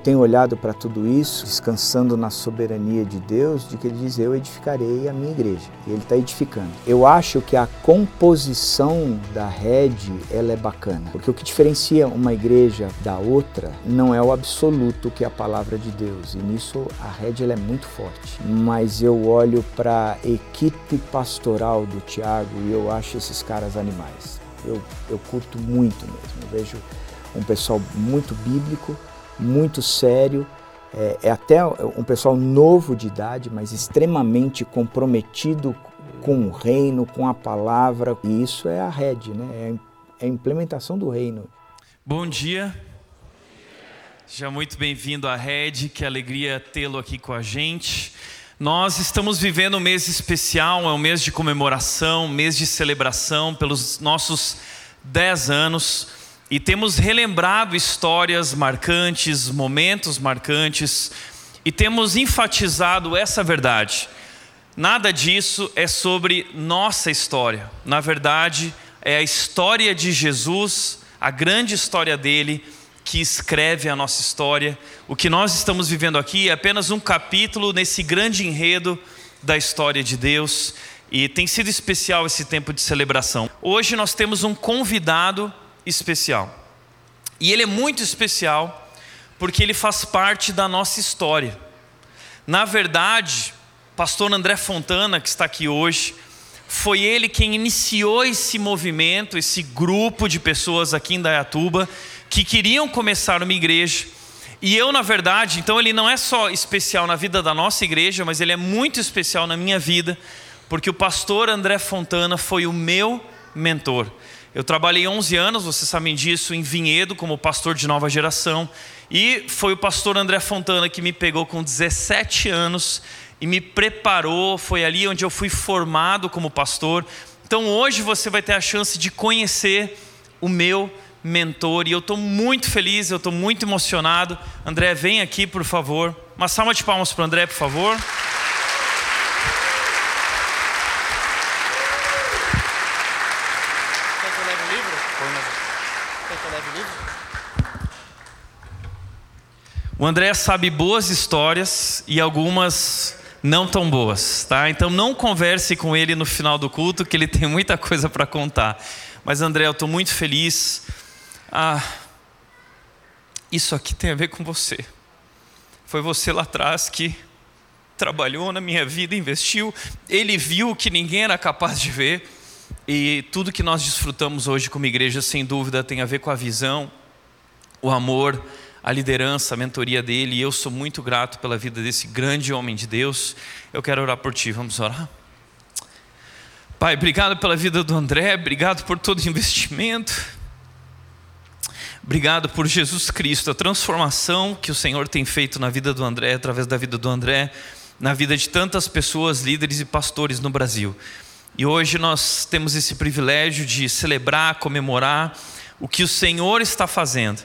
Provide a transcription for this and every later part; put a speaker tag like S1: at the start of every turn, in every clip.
S1: tenho olhado para tudo isso, descansando na soberania de Deus, de que Ele diz: Eu edificarei a minha igreja. E Ele está edificando. Eu acho que a composição da rede ela é bacana, porque o que diferencia uma igreja da outra não é o absoluto que é a palavra de Deus. E nisso a rede ela é muito forte. Mas eu olho para a equipe pastoral do Tiago e eu acho esses caras animais. Eu, eu curto muito mesmo. Eu vejo um pessoal muito bíblico, muito sério, é, é, até um pessoal novo de idade, mas extremamente comprometido com o reino, com a palavra. E isso é a rede, né? é a implementação do reino.
S2: Bom dia. Seja muito bem-vindo à Rede, que alegria tê-lo aqui com a gente. Nós estamos vivendo um mês especial, é um mês de comemoração, um mês de celebração pelos nossos 10 anos e temos relembrado histórias marcantes, momentos marcantes, e temos enfatizado essa verdade. Nada disso é sobre nossa história. Na verdade, é a história de Jesus, a grande história dele, que escreve a nossa história. O que nós estamos vivendo aqui é apenas um capítulo nesse grande enredo da história de Deus. E tem sido especial esse tempo de celebração. Hoje nós temos um convidado especial. E ele é muito especial porque ele faz parte da nossa história. Na verdade, pastor André Fontana, que está aqui hoje, foi ele quem iniciou esse movimento, esse grupo de pessoas aqui em Dayatuba que queriam começar uma igreja. E eu, na verdade, então ele não é só especial na vida da nossa igreja, mas ele é muito especial na minha vida, porque o pastor André Fontana foi o meu mentor. Eu trabalhei 11 anos, vocês sabem disso, em Vinhedo, como pastor de nova geração. E foi o pastor André Fontana que me pegou com 17 anos e me preparou. Foi ali onde eu fui formado como pastor. Então hoje você vai ter a chance de conhecer o meu mentor. E eu estou muito feliz, eu estou muito emocionado. André, vem aqui, por favor. Uma salva de palmas para o André, por favor. O André sabe boas histórias e algumas não tão boas, tá? Então não converse com ele no final do culto, que ele tem muita coisa para contar. Mas André, eu estou muito feliz. Ah, isso aqui tem a ver com você. Foi você lá atrás que trabalhou na minha vida, investiu. Ele viu o que ninguém era capaz de ver. E tudo que nós desfrutamos hoje como igreja, sem dúvida, tem a ver com a visão, o amor, a liderança, a mentoria dele, e eu sou muito grato pela vida desse grande homem de Deus. Eu quero orar por ti, vamos orar? Pai, obrigado pela vida do André, obrigado por todo o investimento, obrigado por Jesus Cristo, a transformação que o Senhor tem feito na vida do André, através da vida do André, na vida de tantas pessoas, líderes e pastores no Brasil. E hoje nós temos esse privilégio de celebrar, comemorar o que o Senhor está fazendo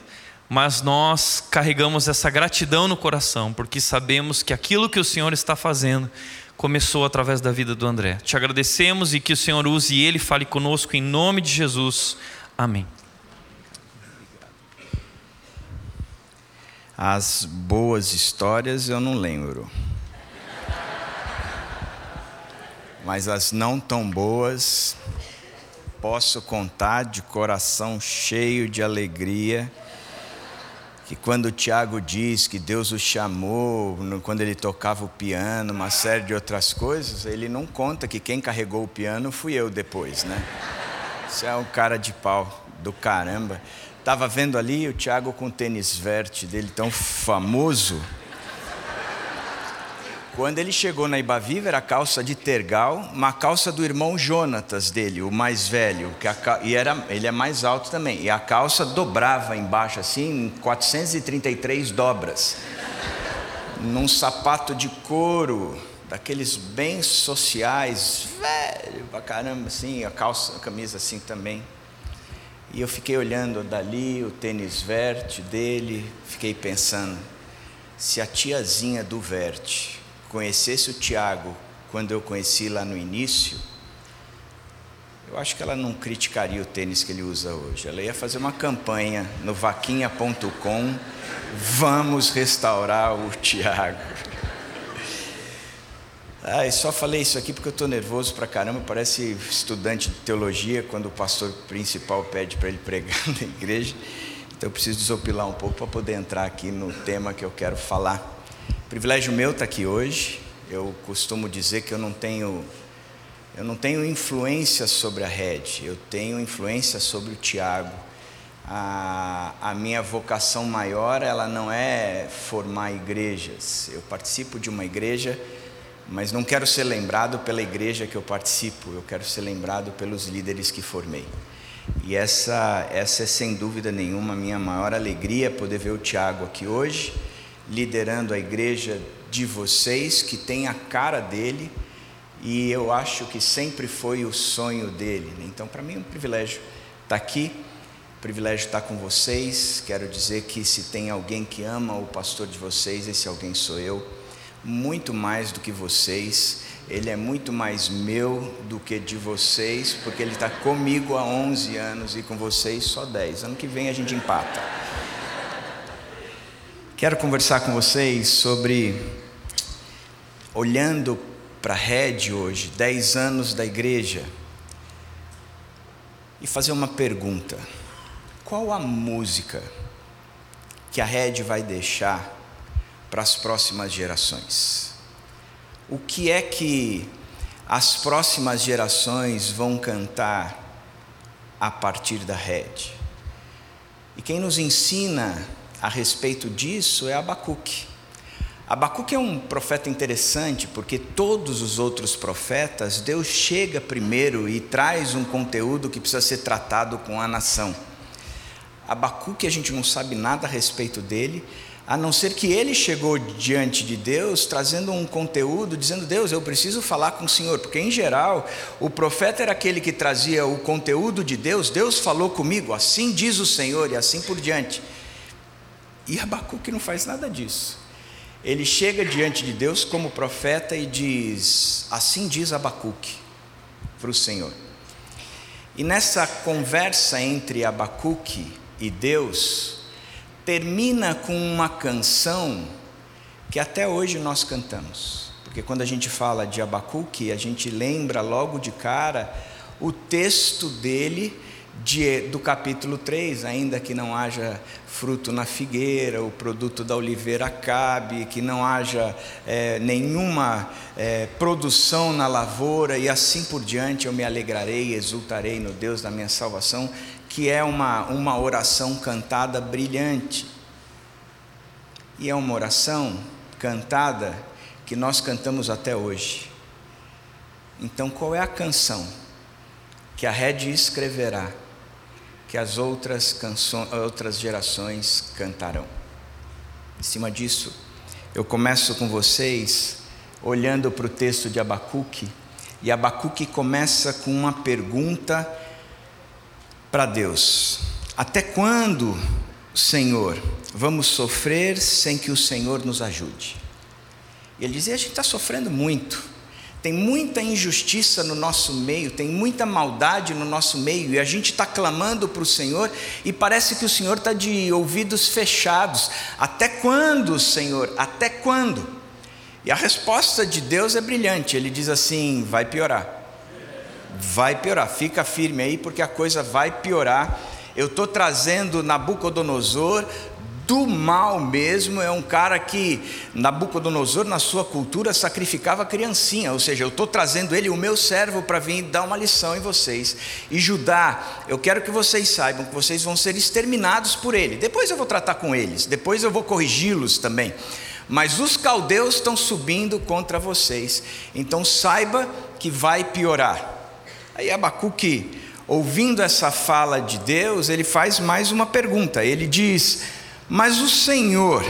S2: mas nós carregamos essa gratidão no coração, porque sabemos que aquilo que o Senhor está fazendo começou através da vida do André. Te agradecemos e que o Senhor use e ele fale conosco em nome de Jesus. Amém.
S3: As boas histórias eu não lembro. Mas as não tão boas posso contar de coração cheio de alegria que quando o Tiago diz que Deus o chamou, quando ele tocava o piano, uma série de outras coisas, ele não conta que quem carregou o piano fui eu depois, né? Isso é um cara de pau do caramba. Tava vendo ali o Tiago com o tênis verde dele tão famoso. Quando ele chegou na Ibaviva, era calça de tergal, uma calça do irmão Jonatas dele, o mais velho, que a, e era, ele é mais alto também. E a calça dobrava embaixo, assim, 433 dobras. Num sapato de couro, daqueles bem sociais, velho pra caramba, assim, a calça, a camisa assim também. E eu fiquei olhando dali o tênis verde dele, fiquei pensando, se a tiazinha do verte conhecesse o Tiago quando eu conheci lá no início, eu acho que ela não criticaria o tênis que ele usa hoje. Ela ia fazer uma campanha no vaquinha.com, vamos restaurar o Tiago. Ah, só falei isso aqui porque eu estou nervoso pra caramba, parece estudante de teologia quando o pastor principal pede para ele pregar na igreja. Então eu preciso desopilar um pouco para poder entrar aqui no tema que eu quero falar. Privilégio meu estar tá aqui hoje. Eu costumo dizer que eu não tenho eu não tenho influência sobre a rede, eu tenho influência sobre o Tiago. A, a minha vocação maior, ela não é formar igrejas. Eu participo de uma igreja, mas não quero ser lembrado pela igreja que eu participo, eu quero ser lembrado pelos líderes que formei. E essa, essa é sem dúvida nenhuma a minha maior alegria poder ver o Tiago aqui hoje, liderando a igreja de vocês, que tem a cara dele e eu acho que sempre foi o sonho dele. Né? Então, para mim é um privilégio estar aqui, um privilégio estar com vocês. Quero dizer que se tem alguém que ama o pastor de vocês, esse alguém sou eu, muito mais do que vocês. Ele é muito mais meu do que de vocês, porque ele está comigo há 11 anos e com vocês só 10. Ano que vem a gente empata. Quero conversar com vocês sobre olhando para a rede hoje, 10 anos da igreja, e fazer uma pergunta: qual a música que a rede vai deixar para as próximas gerações? O que é que as próximas gerações vão cantar a partir da rede? E quem nos ensina a respeito disso é Abacuque. Abacuque é um profeta interessante porque todos os outros profetas, Deus chega primeiro e traz um conteúdo que precisa ser tratado com a nação. Abacuque a gente não sabe nada a respeito dele, a não ser que ele chegou diante de Deus trazendo um conteúdo, dizendo: Deus, eu preciso falar com o Senhor, porque em geral o profeta era aquele que trazia o conteúdo de Deus, Deus falou comigo, assim diz o Senhor, e assim por diante. E Abacuque não faz nada disso ele chega diante de Deus como profeta e diz: Assim diz Abacuque para o Senhor. E nessa conversa entre Abacuque e Deus, termina com uma canção que até hoje nós cantamos. Porque quando a gente fala de Abacuque, a gente lembra logo de cara o texto dele de, do capítulo 3, ainda que não haja fruto na figueira, o produto da oliveira acabe, que não haja é, nenhuma é, produção na lavoura e assim por diante, eu me alegrarei exultarei no Deus da minha salvação, que é uma, uma oração cantada brilhante. E é uma oração cantada que nós cantamos até hoje. Então, qual é a canção que a Red escreverá? Que as outras, canções, outras gerações cantarão. Em cima disso, eu começo com vocês olhando para o texto de Abacuque, e Abacuque começa com uma pergunta para Deus: Até quando, Senhor, vamos sofrer sem que o Senhor nos ajude? E ele dizia: A gente está sofrendo muito tem muita injustiça no nosso meio, tem muita maldade no nosso meio, e a gente está clamando para o Senhor e parece que o Senhor está de ouvidos fechados. Até quando, Senhor? Até quando? E a resposta de Deus é brilhante, ele diz assim: vai piorar. Vai piorar, fica firme aí, porque a coisa vai piorar. Eu estou trazendo Nabucodonosor do mal mesmo é um cara que Nabucodonosor, na sua cultura, sacrificava criancinha, ou seja, eu estou trazendo ele, o meu servo, para vir dar uma lição em vocês. E Judá, eu quero que vocês saibam que vocês vão ser exterminados por ele. Depois eu vou tratar com eles, depois eu vou corrigi-los também. Mas os caldeus estão subindo contra vocês, então saiba que vai piorar. Aí Abacuque, ouvindo essa fala de Deus, ele faz mais uma pergunta. Ele diz: mas o Senhor,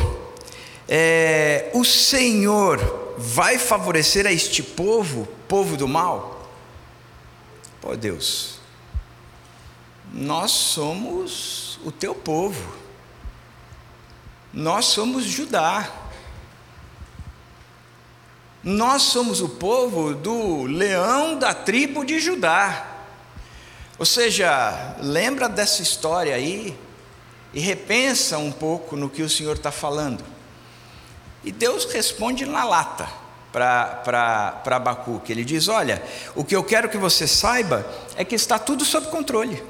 S3: é, o Senhor vai favorecer a este povo, povo do mal? Pô Deus, nós somos o teu povo, nós somos Judá, nós somos o povo do leão da tribo de Judá. Ou seja, lembra dessa história aí e repensa um pouco no que o Senhor está falando. E Deus responde na lata para Abacuque. Ele diz: Olha, o que eu quero que você saiba é que está tudo sob controle.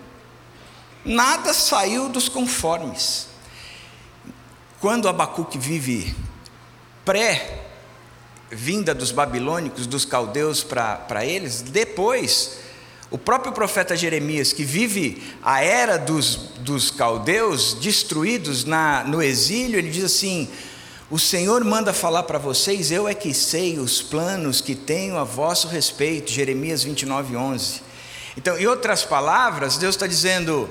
S3: Nada saiu dos conformes. Quando Abacuque vive pré-vinda dos babilônicos, dos caldeus para eles, depois, o próprio profeta Jeremias, que vive a era dos, dos caldeus destruídos na, no exílio, ele diz assim: O Senhor manda falar para vocês, eu é que sei os planos que tenho a vosso respeito. Jeremias 29, 11. Então, em outras palavras, Deus está dizendo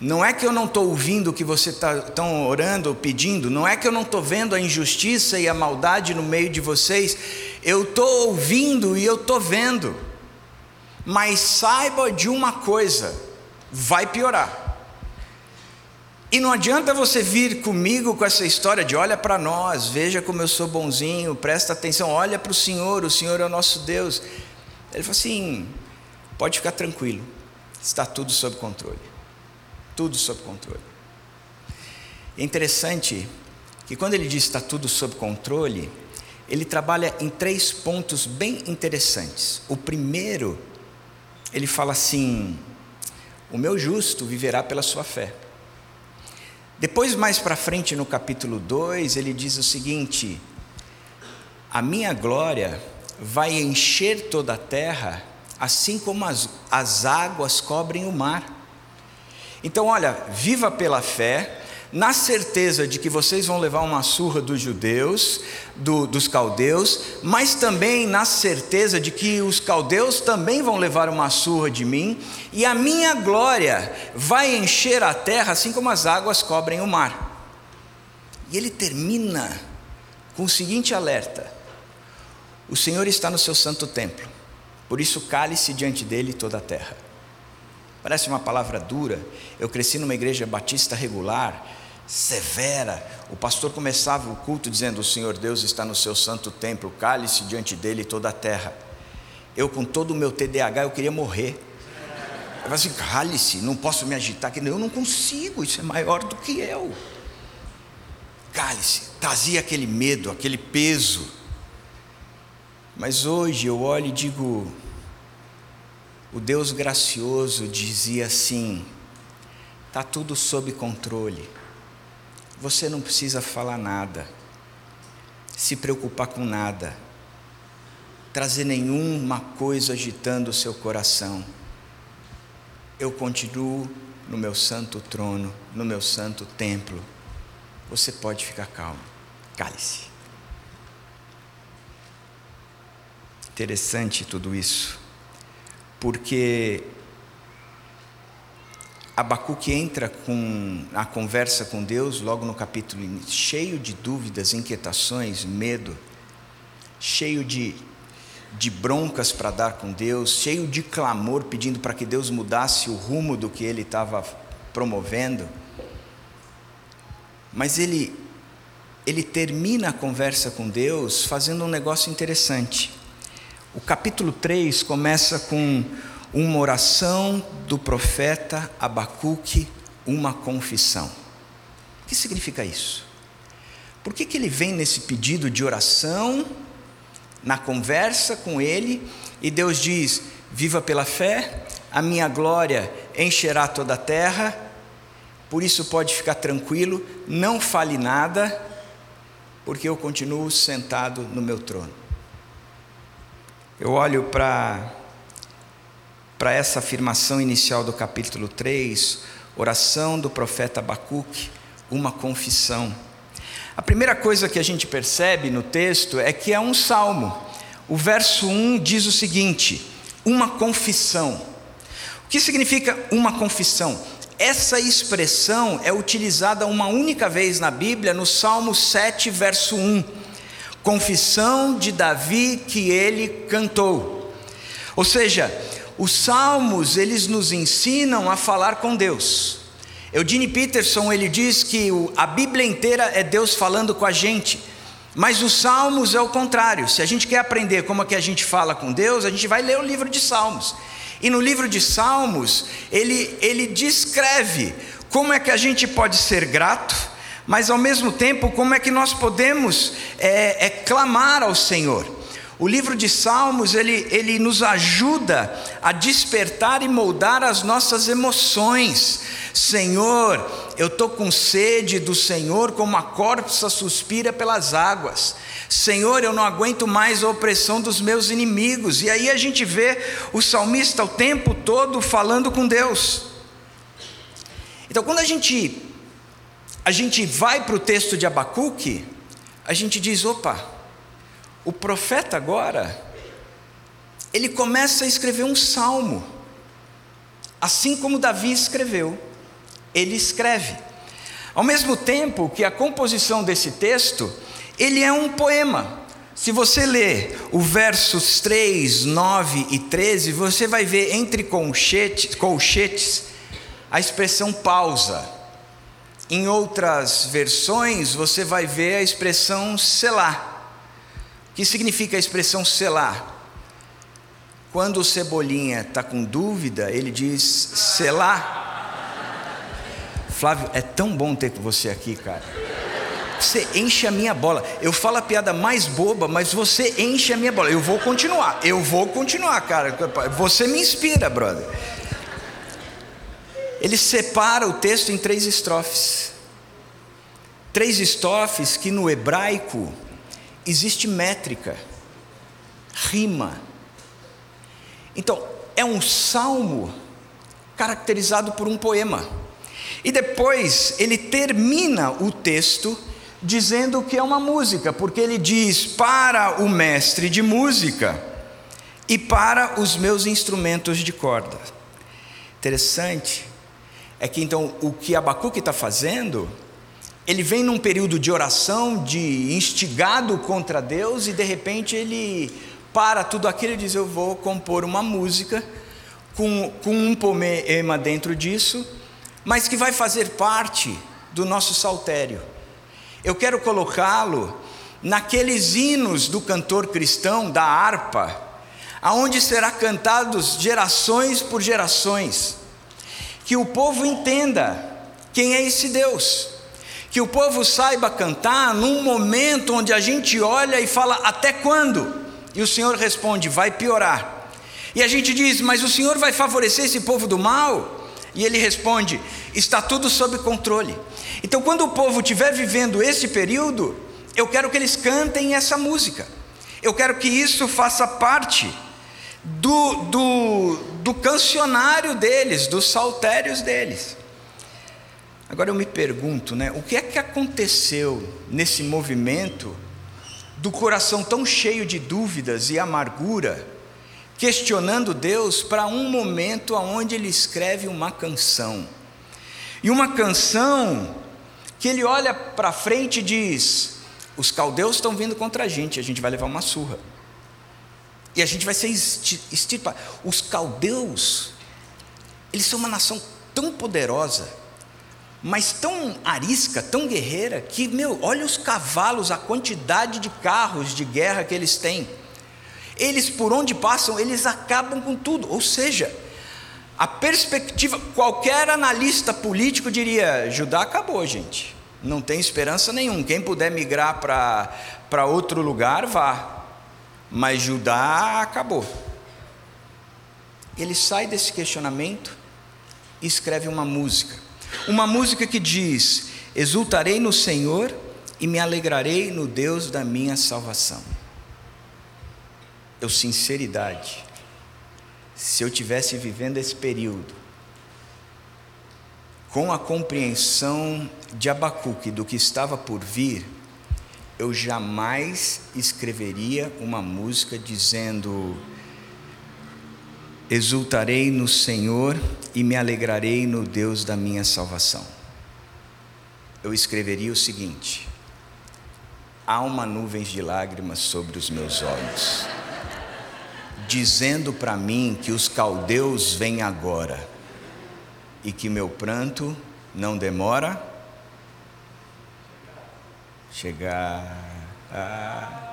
S3: não é que eu não estou ouvindo o que você está tão orando, pedindo, não é que eu não estou vendo a injustiça e a maldade no meio de vocês, eu estou ouvindo e eu estou vendo. Mas saiba de uma coisa: vai piorar. E não adianta você vir comigo com essa história de olha para nós, veja como eu sou bonzinho, presta atenção, olha para o Senhor, o Senhor é o nosso Deus. Ele falou assim: pode ficar tranquilo, está tudo sob controle tudo sob controle. É interessante que quando ele diz está tudo sob controle, ele trabalha em três pontos bem interessantes. O primeiro, ele fala assim: o meu justo viverá pela sua fé. Depois, mais para frente, no capítulo 2, ele diz o seguinte: A minha glória vai encher toda a terra, assim como as, as águas cobrem o mar. Então, olha, viva pela fé, na certeza de que vocês vão levar uma surra dos judeus, do, dos caldeus, mas também na certeza de que os caldeus também vão levar uma surra de mim, e a minha glória vai encher a terra assim como as águas cobrem o mar. E ele termina com o seguinte alerta: O Senhor está no seu santo templo, por isso cale-se diante dele toda a terra. Parece uma palavra dura. Eu cresci numa igreja batista regular, severa. O pastor começava o culto dizendo: O Senhor Deus está no seu santo templo, cale-se diante dele toda a terra. Eu, com todo o meu TDAH, eu queria morrer. Eu falei assim: cale-se, não posso me agitar. Eu não consigo, isso é maior do que eu. Cale-se, trazia aquele medo, aquele peso. Mas hoje eu olho e digo: o Deus gracioso dizia assim: está tudo sob controle, você não precisa falar nada, se preocupar com nada, trazer nenhuma coisa agitando o seu coração. Eu continuo no meu santo trono, no meu santo templo. Você pode ficar calmo. Cale-se. Interessante tudo isso porque Abacuque entra com a conversa com Deus, logo no capítulo cheio de dúvidas, inquietações, medo, cheio de, de broncas para dar com Deus, cheio de clamor pedindo para que Deus mudasse o rumo do que ele estava promovendo. Mas ele, ele termina a conversa com Deus fazendo um negócio interessante. O capítulo 3 começa com uma oração do profeta Abacuque, uma confissão. O que significa isso? Por que, que ele vem nesse pedido de oração, na conversa com ele, e Deus diz: Viva pela fé, a minha glória encherá toda a terra, por isso pode ficar tranquilo, não fale nada, porque eu continuo sentado no meu trono. Eu olho para para essa afirmação inicial do capítulo 3, oração do profeta Abacuque, uma confissão. A primeira coisa que a gente percebe no texto é que é um salmo. O verso 1 diz o seguinte: uma confissão. O que significa uma confissão? Essa expressão é utilizada uma única vez na Bíblia, no Salmo 7, verso 1 confissão de Davi que ele cantou. Ou seja, os salmos, eles nos ensinam a falar com Deus. Eugene Peterson, ele diz que a Bíblia inteira é Deus falando com a gente. Mas os salmos é o contrário. Se a gente quer aprender como é que a gente fala com Deus, a gente vai ler o livro de Salmos. E no livro de Salmos, ele, ele descreve como é que a gente pode ser grato, mas ao mesmo tempo, como é que nós podemos é, é, clamar ao Senhor. O livro de Salmos, ele, ele nos ajuda a despertar e moldar as nossas emoções. Senhor, eu estou com sede do Senhor, como a corpsa suspira pelas águas. Senhor, eu não aguento mais a opressão dos meus inimigos. E aí a gente vê o salmista o tempo todo falando com Deus. Então, quando a gente a gente vai para o texto de Abacuque, a gente diz: opa, o profeta agora, ele começa a escrever um salmo, assim como Davi escreveu, ele escreve. Ao mesmo tempo que a composição desse texto, ele é um poema. Se você ler o versos 3, 9 e 13, você vai ver entre colchetes, colchetes a expressão pausa. Em outras versões, você vai ver a expressão selar. Que significa a expressão selar? Quando o Cebolinha está com dúvida, ele diz selar. Flávio, é tão bom ter você aqui, cara. Você enche a minha bola. Eu falo a piada mais boba, mas você enche a minha bola. Eu vou continuar, eu vou continuar, cara. Você me inspira, brother. Ele separa o texto em três estrofes. Três estrofes que no hebraico existe métrica, rima. Então, é um salmo caracterizado por um poema. E depois ele termina o texto dizendo que é uma música, porque ele diz: para o mestre de música e para os meus instrumentos de corda. Interessante é que então o que Abacuque está fazendo ele vem num período de oração, de instigado contra Deus, e de repente ele para tudo aquilo e diz: Eu vou compor uma música com, com um poema dentro disso, mas que vai fazer parte do nosso saltério. Eu quero colocá-lo naqueles hinos do cantor cristão, da harpa, aonde será cantados gerações por gerações, que o povo entenda quem é esse Deus que o povo saiba cantar num momento onde a gente olha e fala: até quando? E o Senhor responde: vai piorar. E a gente diz: mas o Senhor vai favorecer esse povo do mal? E ele responde: está tudo sob controle. Então, quando o povo estiver vivendo esse período, eu quero que eles cantem essa música. Eu quero que isso faça parte do, do, do cancionário deles, dos saltérios deles. Agora eu me pergunto, né, o que é que aconteceu nesse movimento do coração tão cheio de dúvidas e amargura, questionando Deus para um momento aonde ele escreve uma canção. E uma canção que ele olha para frente e diz: os caldeus estão vindo contra a gente, a gente vai levar uma surra. E a gente vai ser extirpado. Os caldeus, eles são uma nação tão poderosa mas tão arisca, tão guerreira, que, meu, olha os cavalos, a quantidade de carros de guerra que eles têm. Eles, por onde passam, eles acabam com tudo. Ou seja, a perspectiva, qualquer analista político diria: Judá acabou, gente. Não tem esperança nenhuma. Quem puder migrar para outro lugar, vá. Mas Judá acabou. Ele sai desse questionamento e escreve uma música. Uma música que diz: Exultarei no Senhor e me alegrarei no Deus da minha salvação. Eu, sinceridade, se eu tivesse vivendo esse período, com a compreensão de Abacuque do que estava por vir, eu jamais escreveria uma música dizendo: Exultarei no Senhor e me alegrarei no Deus da minha salvação. Eu escreveria o seguinte: há uma nuvem de lágrimas sobre os meus olhos, dizendo para mim que os caldeus vêm agora e que meu pranto não demora chegar. Ah.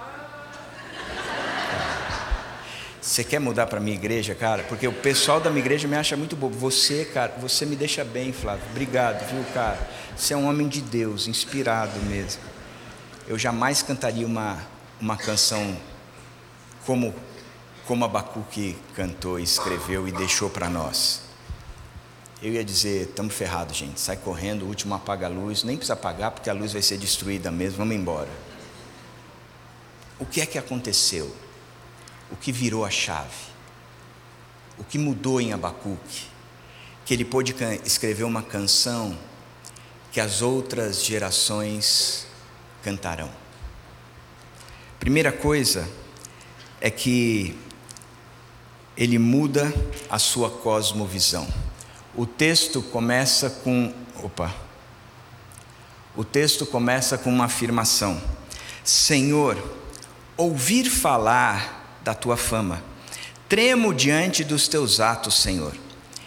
S3: Você quer mudar para minha igreja, cara? Porque o pessoal da minha igreja me acha muito bobo. Você, cara, você me deixa bem, Flávio. Obrigado, viu, cara? Você é um homem de Deus, inspirado mesmo. Eu jamais cantaria uma, uma canção como como Abacuque cantou, escreveu e deixou para nós. Eu ia dizer, estamos ferrados, gente. Sai correndo, o último apaga a luz. Nem precisa apagar, porque a luz vai ser destruída mesmo. Vamos embora. O que é que aconteceu? O que virou a chave? O que mudou em Abacuque? Que ele pôde escrever uma canção que as outras gerações cantarão. Primeira coisa é que ele muda a sua cosmovisão. O texto começa com. Opa! O texto começa com uma afirmação: Senhor, ouvir falar da tua fama, tremo diante dos teus atos, Senhor.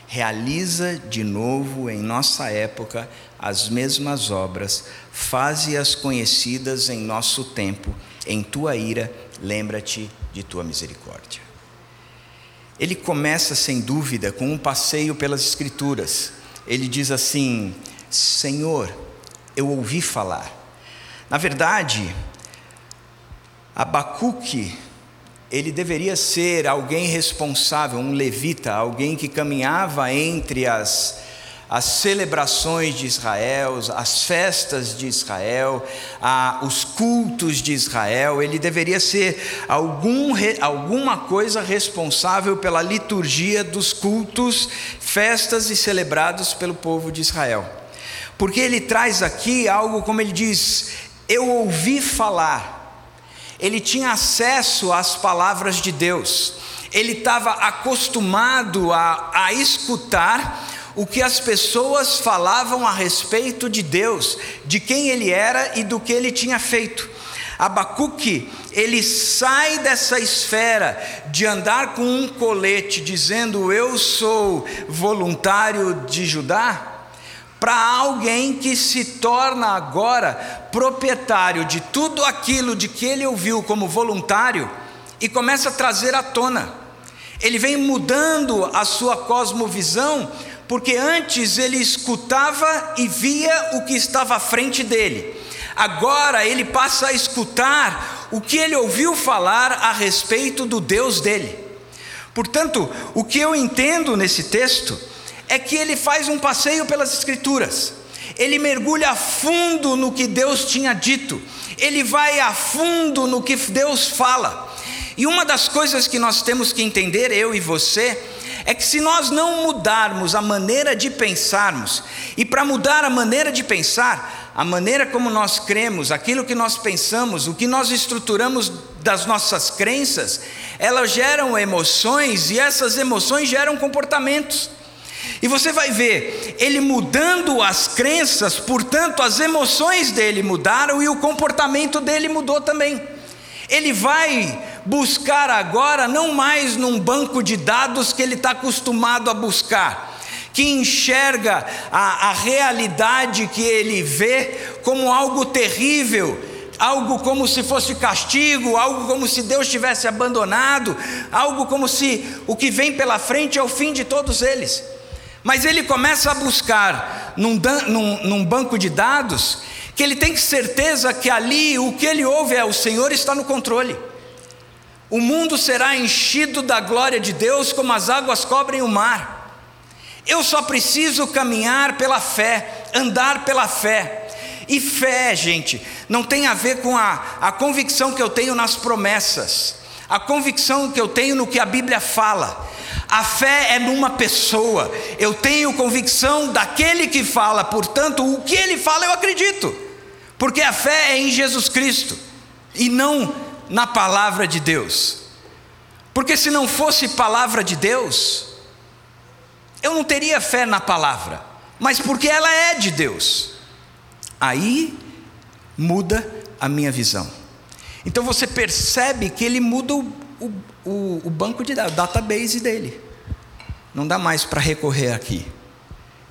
S3: Realiza de novo em nossa época as mesmas obras, faze-as conhecidas em nosso tempo, em tua ira, lembra-te de tua misericórdia. Ele começa, sem dúvida, com um passeio pelas Escrituras. Ele diz assim: Senhor, eu ouvi falar. Na verdade, Abacuque, ele deveria ser alguém responsável, um levita, alguém que caminhava entre as as celebrações de Israel, as festas de Israel, os cultos de Israel, ele deveria ser algum, alguma coisa responsável pela liturgia dos cultos, festas e celebrados pelo povo de Israel. Porque ele traz aqui algo como ele diz: Eu ouvi falar. Ele tinha acesso às palavras de Deus, ele estava acostumado a, a escutar o que as pessoas falavam a respeito de Deus, de quem ele era e do que ele tinha feito. Abacuque, ele sai dessa esfera de andar com um colete dizendo eu sou voluntário de Judá, para alguém que se torna agora proprietário de tudo aquilo de que ele ouviu como voluntário e começa a trazer à tona. Ele vem mudando a sua cosmovisão porque antes ele escutava e via o que estava à frente dele. Agora ele passa a escutar o que ele ouviu falar a respeito do Deus dele. Portanto, o que eu entendo nesse texto é que ele faz um passeio pelas Escrituras, ele mergulha a fundo no que Deus tinha dito, ele vai a fundo no que Deus fala. E uma das coisas que nós temos que entender, eu e você, é que se nós não mudarmos a maneira de pensarmos, e para mudar a maneira de pensar, a maneira como nós cremos, aquilo que nós pensamos, o que nós estruturamos das nossas crenças, elas geram emoções e essas emoções geram comportamentos. E você vai ver, ele mudando as crenças, portanto, as emoções dele mudaram e o comportamento dele mudou também. Ele vai buscar agora não mais num banco de dados que ele está acostumado a buscar, que enxerga a, a realidade que ele vê como algo terrível, algo como se fosse castigo, algo como se Deus tivesse abandonado, algo como se o que vem pela frente é o fim de todos eles. Mas ele começa a buscar num, num, num banco de dados que ele tem certeza que ali o que ele ouve é o Senhor está no controle. O mundo será enchido da glória de Deus como as águas cobrem o mar. Eu só preciso caminhar pela fé, andar pela fé. E fé, gente, não tem a ver com a, a convicção que eu tenho nas promessas, a convicção que eu tenho no que a Bíblia fala. A fé é numa pessoa, eu tenho convicção daquele que fala, portanto, o que ele fala eu acredito, porque a fé é em Jesus Cristo e não na palavra de Deus. Porque se não fosse palavra de Deus, eu não teria fé na palavra, mas porque ela é de Deus. Aí muda a minha visão. Então você percebe que ele muda o, o, o banco de dados, o database dele. Não dá mais para recorrer aqui.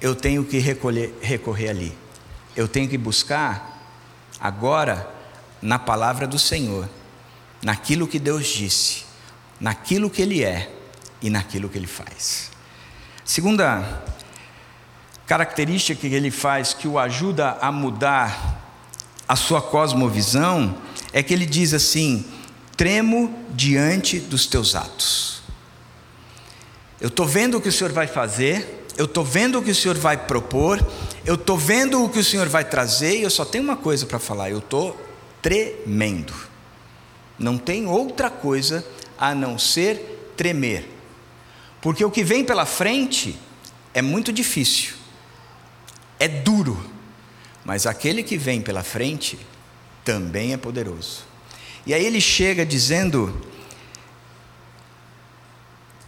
S3: Eu tenho que recolher, recorrer ali. Eu tenho que buscar agora na palavra do Senhor naquilo que Deus disse, naquilo que ele é e naquilo que ele faz. Segunda característica que ele faz que o ajuda a mudar a sua cosmovisão é que ele diz assim: tremo diante dos teus atos. Eu estou vendo o que o Senhor vai fazer, eu estou vendo o que o Senhor vai propor, eu estou vendo o que o Senhor vai trazer, e eu só tenho uma coisa para falar: eu estou tremendo. Não tem outra coisa a não ser tremer. Porque o que vem pela frente é muito difícil, é duro, mas aquele que vem pela frente também é poderoso. E aí ele chega dizendo: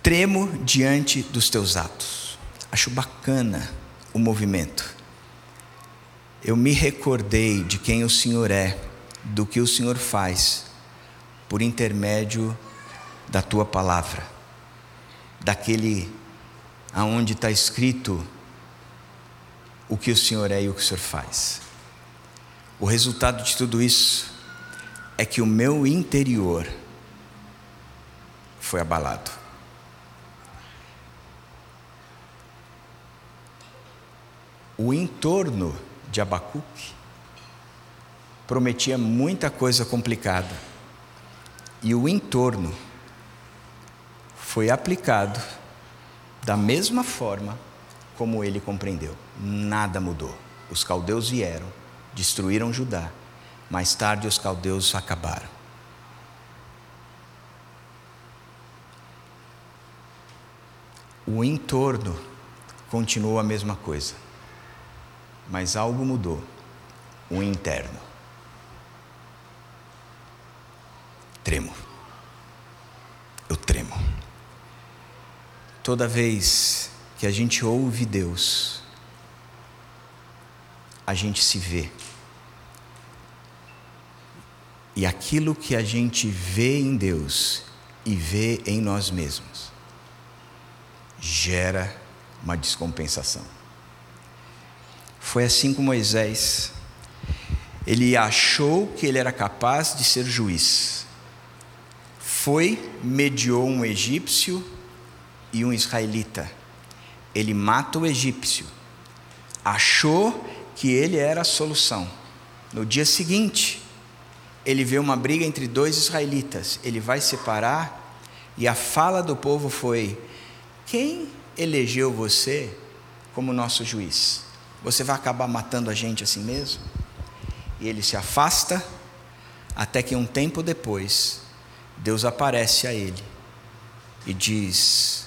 S3: tremo diante dos teus atos. Acho bacana o movimento. Eu me recordei de quem o Senhor é, do que o Senhor faz, por intermédio da tua palavra, daquele aonde está escrito o que o Senhor é e o que o Senhor faz. O resultado de tudo isso é que o meu interior foi abalado. O entorno de Abacuque prometia muita coisa complicada. E o entorno foi aplicado da mesma forma como ele compreendeu. Nada mudou. Os caldeus vieram, destruíram Judá. Mais tarde os caldeus acabaram. O entorno continuou a mesma coisa, mas algo mudou o interno. Tremo. Eu tremo. Toda vez que a gente ouve Deus, a gente se vê e aquilo que a gente vê em Deus e vê em nós mesmos gera uma descompensação. Foi assim com Moisés. Ele achou que ele era capaz de ser juiz. Foi, mediou um egípcio e um israelita. Ele mata o egípcio. Achou que ele era a solução. No dia seguinte, ele vê uma briga entre dois israelitas, ele vai separar, e a fala do povo foi: Quem elegeu você como nosso juiz? Você vai acabar matando a gente assim mesmo? E ele se afasta, até que um tempo depois, Deus aparece a ele e diz: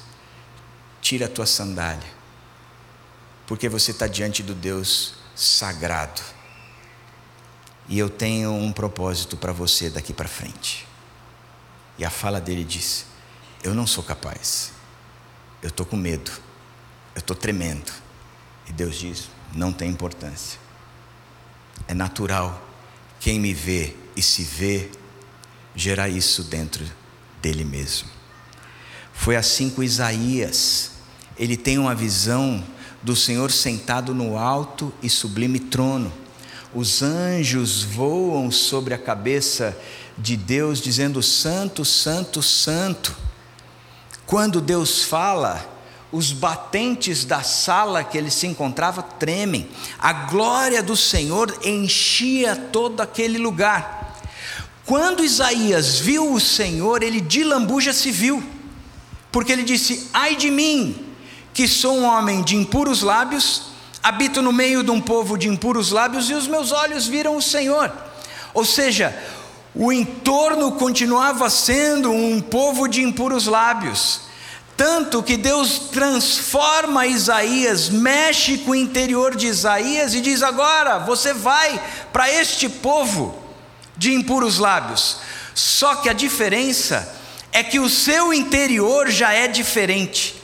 S3: Tira a tua sandália, porque você está diante do Deus sagrado e eu tenho um propósito para você daqui para frente. E a fala dele disse: Eu não sou capaz, eu estou com medo, eu estou tremendo. E Deus diz: Não tem importância. É natural quem me vê e se vê gerar isso dentro dele mesmo. Foi assim com Isaías. Ele tem uma visão do Senhor sentado no alto e sublime trono os anjos voam sobre a cabeça de Deus, dizendo: Santo, Santo, Santo. Quando Deus fala, os batentes da sala que ele se encontrava tremem, a glória do Senhor enchia todo aquele lugar. Quando Isaías viu o Senhor, ele de lambuja se viu, porque ele disse: Ai de mim, que sou um homem de impuros lábios habito no meio de um povo de impuros lábios e os meus olhos viram o Senhor. Ou seja, o entorno continuava sendo um povo de impuros lábios. Tanto que Deus transforma Isaías, mexe com o interior de Isaías e diz: agora você vai para este povo de impuros lábios. Só que a diferença é que o seu interior já é diferente.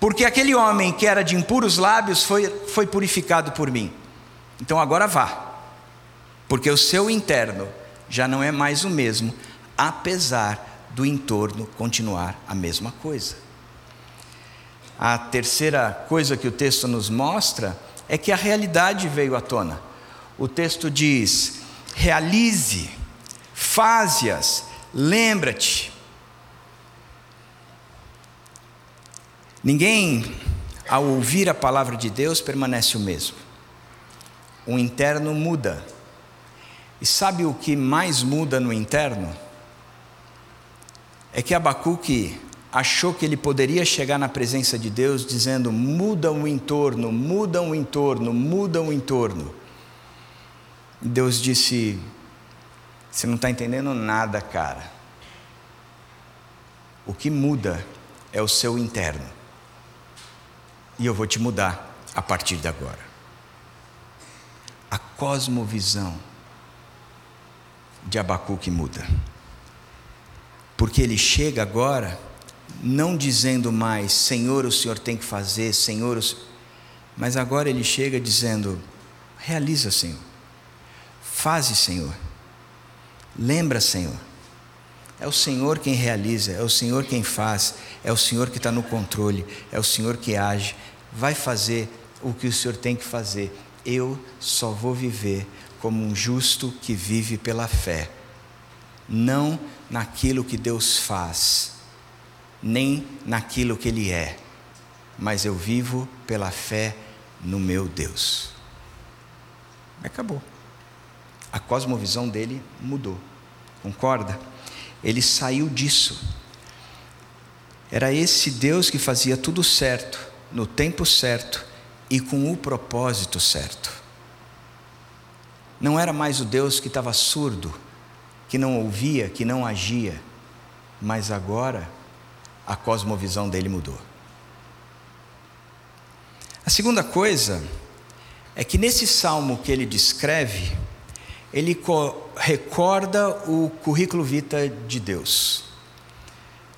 S3: Porque aquele homem que era de impuros lábios foi, foi purificado por mim. Então agora vá, porque o seu interno já não é mais o mesmo, apesar do entorno continuar a mesma coisa. A terceira coisa que o texto nos mostra é que a realidade veio à tona. O texto diz: realize, faze-as, lembra-te. Ninguém, ao ouvir a palavra de Deus, permanece o mesmo. O interno muda. E sabe o que mais muda no interno? É que Abacuque achou que ele poderia chegar na presença de Deus dizendo: muda o entorno, muda o entorno, muda o entorno. Deus disse: você não está entendendo nada, cara. O que muda é o seu interno. E eu vou te mudar a partir de agora. A cosmovisão de Abacuque muda. Porque ele chega agora não dizendo mais, Senhor, o Senhor tem que fazer, Senhor, o... mas agora ele chega dizendo: realiza, Senhor, faze, Senhor, lembra, Senhor. É o Senhor quem realiza, é o Senhor quem faz, é o Senhor que está no controle, é o Senhor que age. Vai fazer o que o Senhor tem que fazer. Eu só vou viver como um justo que vive pela fé, não naquilo que Deus faz nem naquilo que Ele é, mas eu vivo pela fé no meu Deus. Acabou. A cosmovisão dele mudou. Concorda? Ele saiu disso. Era esse Deus que fazia tudo certo, no tempo certo e com o propósito certo. Não era mais o Deus que estava surdo, que não ouvia, que não agia, mas agora a cosmovisão dele mudou. A segunda coisa é que nesse salmo que ele descreve, ele recorda o currículo vita de Deus.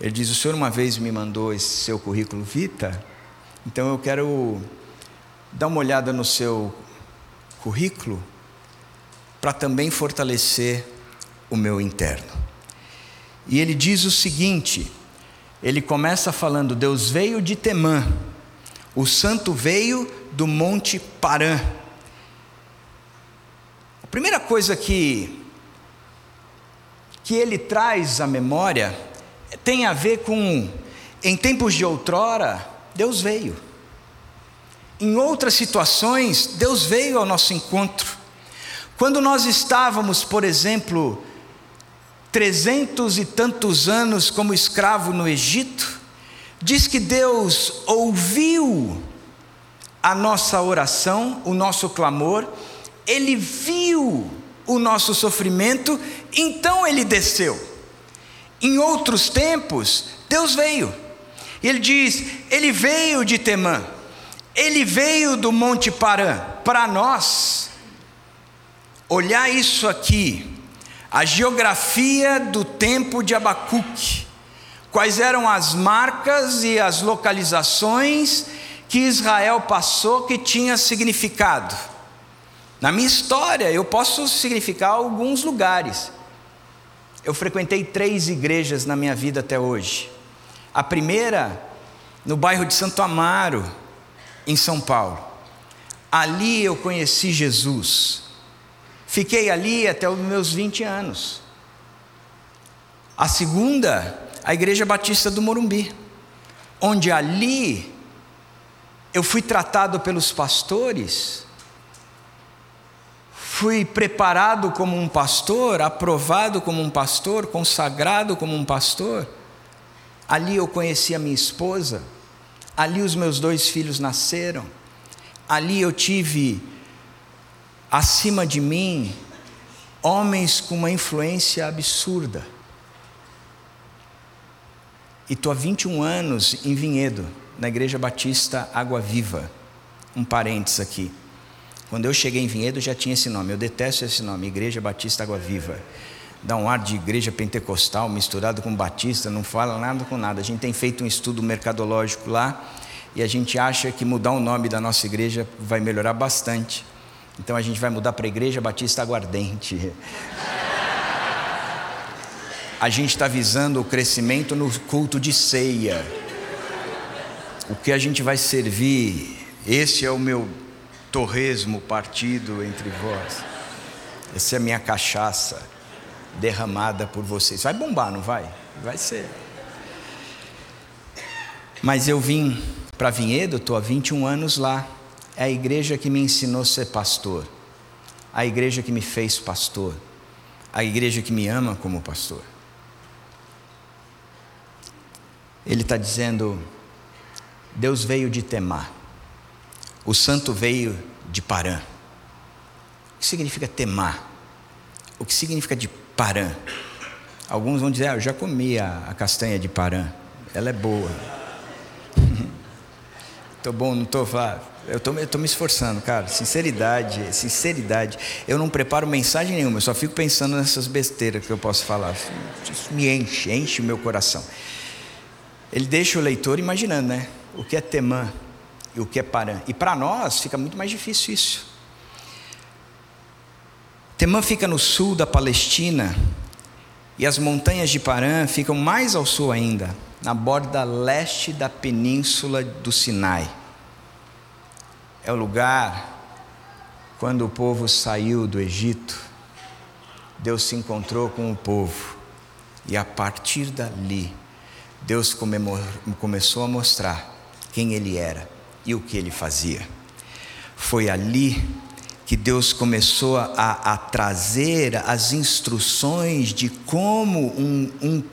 S3: Ele diz: O Senhor uma vez me mandou esse seu currículo vita, então eu quero dar uma olhada no seu currículo para também fortalecer o meu interno. E ele diz o seguinte: ele começa falando: Deus veio de Temã, o santo veio do Monte Parã. A primeira coisa que, que ele traz à memória tem a ver com, em tempos de outrora, Deus veio. Em outras situações, Deus veio ao nosso encontro. Quando nós estávamos, por exemplo, trezentos e tantos anos como escravo no Egito, diz que Deus ouviu a nossa oração, o nosso clamor, Ele viu o nosso sofrimento, então Ele desceu. Em outros tempos, Deus veio. Ele diz: Ele veio de Temã, Ele veio do Monte Parã. Para nós, olhar isso aqui, a geografia do tempo de Abacuque, quais eram as marcas e as localizações que Israel passou que tinha significado. Na minha história, eu posso significar alguns lugares. Eu frequentei três igrejas na minha vida até hoje. A primeira, no bairro de Santo Amaro, em São Paulo. Ali eu conheci Jesus. Fiquei ali até os meus 20 anos. A segunda, a Igreja Batista do Morumbi, onde ali eu fui tratado pelos pastores, fui preparado como um pastor, aprovado como um pastor, consagrado como um pastor. Ali eu conheci a minha esposa, ali os meus dois filhos nasceram, ali eu tive acima de mim homens com uma influência absurda. E estou há 21 anos em Vinhedo, na Igreja Batista Água Viva. Um parênteses aqui. Quando eu cheguei em Vinhedo já tinha esse nome. Eu detesto esse nome, Igreja Batista Água Viva. Dá um ar de igreja pentecostal misturado com batista, não fala nada com nada. A gente tem feito um estudo mercadológico lá e a gente acha que mudar o nome da nossa igreja vai melhorar bastante. Então a gente vai mudar para a Igreja Batista Aguardente. A gente está visando o crescimento no culto de ceia. O que a gente vai servir? Esse é o meu torresmo partido entre vós. Essa é a minha cachaça derramada por vocês. Vai bombar, não vai? Vai ser. Mas eu vim para Vinhedo, estou há 21 anos lá. É a igreja que me ensinou a ser pastor, a igreja que me fez pastor, a igreja que me ama como pastor. Ele está dizendo: Deus veio de Temar, o santo veio de Parã. O que significa Temar? O que significa de Parã? Alguns vão dizer: ah, Eu já comi a, a castanha de Parã, ela é boa. Estou bom, não estou? Eu estou me esforçando, cara. Sinceridade, sinceridade. Eu não preparo mensagem nenhuma, eu só fico pensando nessas besteiras que eu posso falar. Isso me enche, enche o meu coração. Ele deixa o leitor imaginando, né? O que é Temã e o que é Parã. E para nós fica muito mais difícil isso. Temã fica no sul da Palestina e as montanhas de Parã ficam mais ao sul ainda, na borda leste da península do Sinai. É o lugar quando o povo saiu do Egito, Deus se encontrou com o povo e a partir dali Deus começou a mostrar quem Ele era e o que Ele fazia. Foi ali que Deus começou a, a trazer as instruções de como um, um,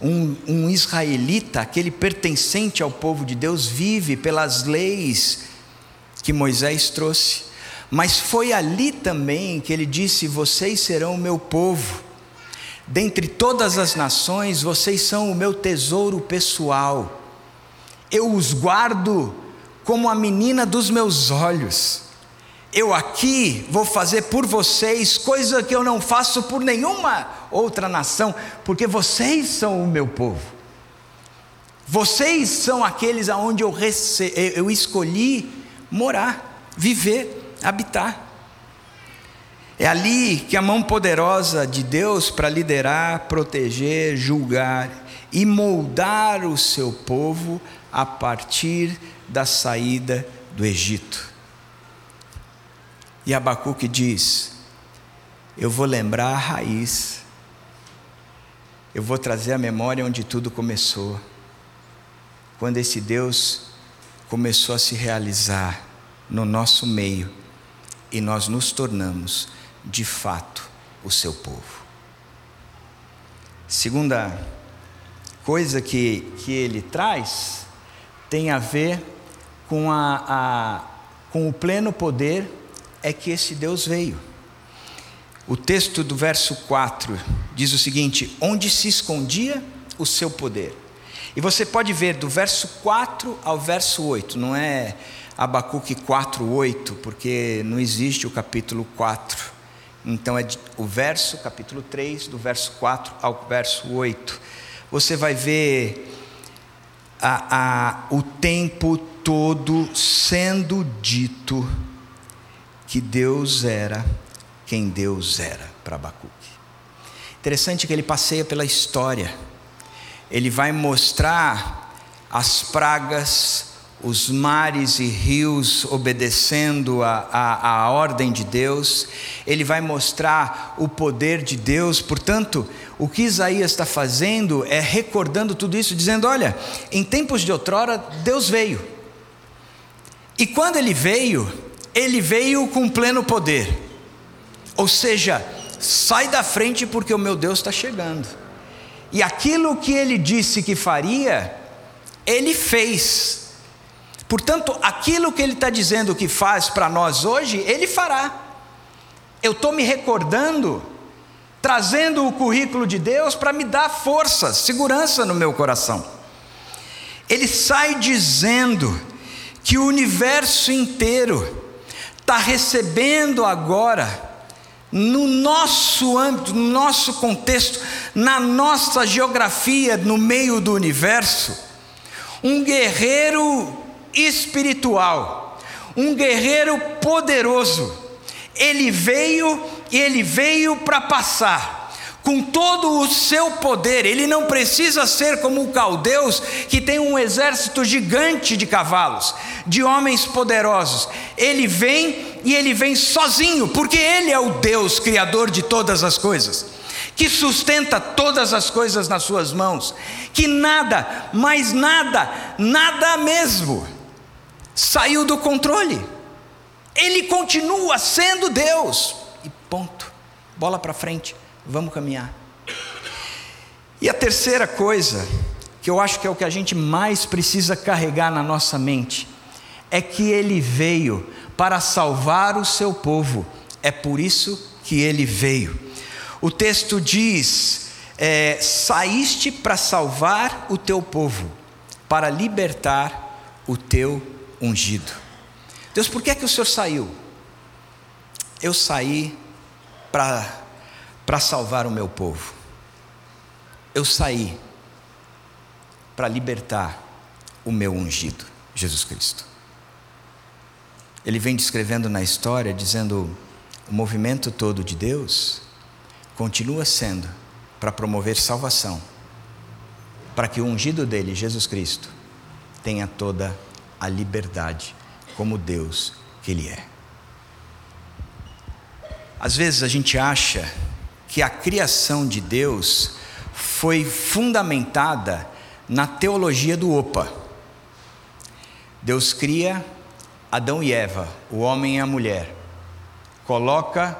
S3: um, um israelita, aquele pertencente ao povo de Deus, vive pelas leis que Moisés trouxe. Mas foi ali também que ele disse: Vocês serão o meu povo Dentre todas as nações, vocês são o meu tesouro pessoal. Eu os guardo como a menina dos meus olhos. Eu aqui vou fazer por vocês coisa que eu não faço por nenhuma outra nação, porque vocês são o meu povo. Vocês são aqueles aonde eu, rece... eu escolhi morar, viver, habitar. É ali que a mão poderosa de Deus para liderar, proteger, julgar e moldar o seu povo a partir da saída do Egito. E Abacuque diz: Eu vou lembrar a raiz, eu vou trazer a memória onde tudo começou, quando esse Deus começou a se realizar no nosso meio e nós nos tornamos de fato o seu povo. Segunda coisa que, que ele traz tem a ver com, a, a, com o pleno poder é que esse Deus veio. O texto do verso 4 diz o seguinte: onde se escondia o seu poder. E você pode ver do verso 4 ao verso 8, não é Abacuque 4, 8, porque não existe o capítulo 4. Então é o verso, capítulo 3, do verso 4 ao verso 8. Você vai ver a, a, o tempo todo sendo dito que Deus era quem Deus era para Abacuque. Interessante que ele passeia pela história, ele vai mostrar as pragas, os mares e rios obedecendo a, ordem de Deus, ele vai mostrar o poder de Deus. Portanto, o que Isaías está fazendo é recordando tudo isso, dizendo: olha, em tempos de outrora, Deus veio, e quando ele veio, ele veio com pleno poder, ou seja, sai da frente porque o meu Deus está chegando, e aquilo que ele disse que faria, ele fez Portanto, aquilo que Ele está dizendo que faz para nós hoje, Ele fará. Eu estou me recordando, trazendo o currículo de Deus para me dar força, segurança no meu coração. Ele sai dizendo que o universo inteiro está recebendo agora, no nosso âmbito, no nosso contexto, na nossa geografia, no meio do universo, um guerreiro espiritual, um guerreiro poderoso. Ele veio e ele veio para passar com todo o seu poder. Ele não precisa ser como o caldeus, que tem um exército gigante de cavalos, de homens poderosos. Ele vem e ele vem sozinho, porque ele é o Deus criador de todas as coisas que sustenta todas as coisas nas suas mãos, que nada, mais nada, nada mesmo saiu do controle. Ele continua sendo Deus. E ponto. Bola para frente. Vamos caminhar. E a terceira coisa, que eu acho que é o que a gente mais precisa carregar na nossa mente, é que ele veio para salvar o seu povo. É por isso que ele veio. O texto diz: é, saíste para salvar o teu povo, para libertar o teu ungido. Deus, por que é que o Senhor saiu? Eu saí para salvar o meu povo. Eu saí para libertar o meu ungido, Jesus Cristo. Ele vem descrevendo na história, dizendo: o movimento todo de Deus continua sendo para promover salvação, para que o ungido dele, Jesus Cristo, tenha toda a liberdade como Deus que Ele é. Às vezes a gente acha que a criação de Deus foi fundamentada na teologia do Opa. Deus cria Adão e Eva, o homem e a mulher, coloca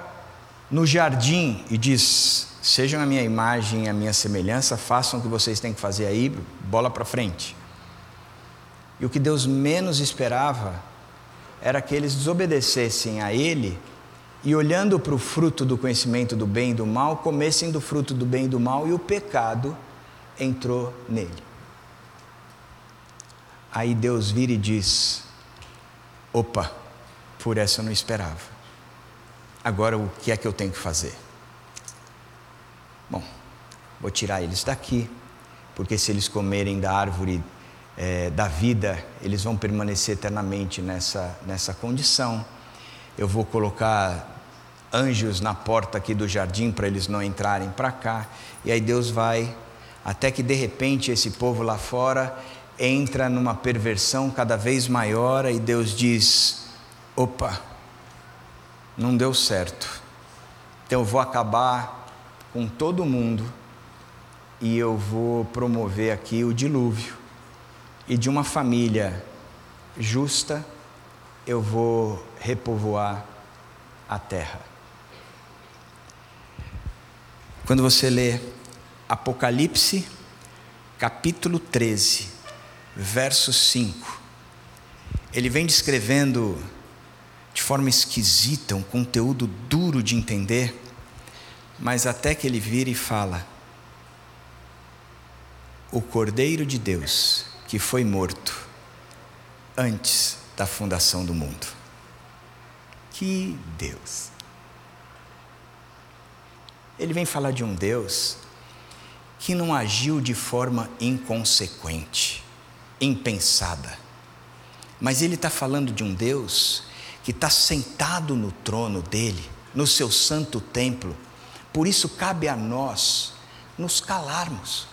S3: no jardim e diz: Sejam a minha imagem e a minha semelhança, façam o que vocês têm que fazer aí, bola para frente. E o que Deus menos esperava era que eles desobedecessem a Ele e, olhando para o fruto do conhecimento do bem e do mal, comessem do fruto do bem e do mal e o pecado entrou nele. Aí Deus vira e diz: opa, por essa eu não esperava. Agora o que é que eu tenho que fazer? Bom, vou tirar eles daqui, porque se eles comerem da árvore é, da vida, eles vão permanecer eternamente nessa, nessa condição. Eu vou colocar anjos na porta aqui do jardim para eles não entrarem para cá. E aí Deus vai, até que de repente esse povo lá fora entra numa perversão cada vez maior e Deus diz: opa, não deu certo. Então eu vou acabar com todo mundo e eu vou promover aqui o dilúvio e de uma família justa eu vou repovoar a terra. Quando você lê Apocalipse, capítulo 13, verso 5, ele vem descrevendo de forma esquisita, um conteúdo duro de entender, mas até que ele vira e fala: O Cordeiro de Deus que foi morto antes da fundação do mundo. Que Deus! Ele vem falar de um Deus que não agiu de forma inconsequente, impensada, mas ele está falando de um Deus que está sentado no trono dele, no seu santo templo. Por isso cabe a nós nos calarmos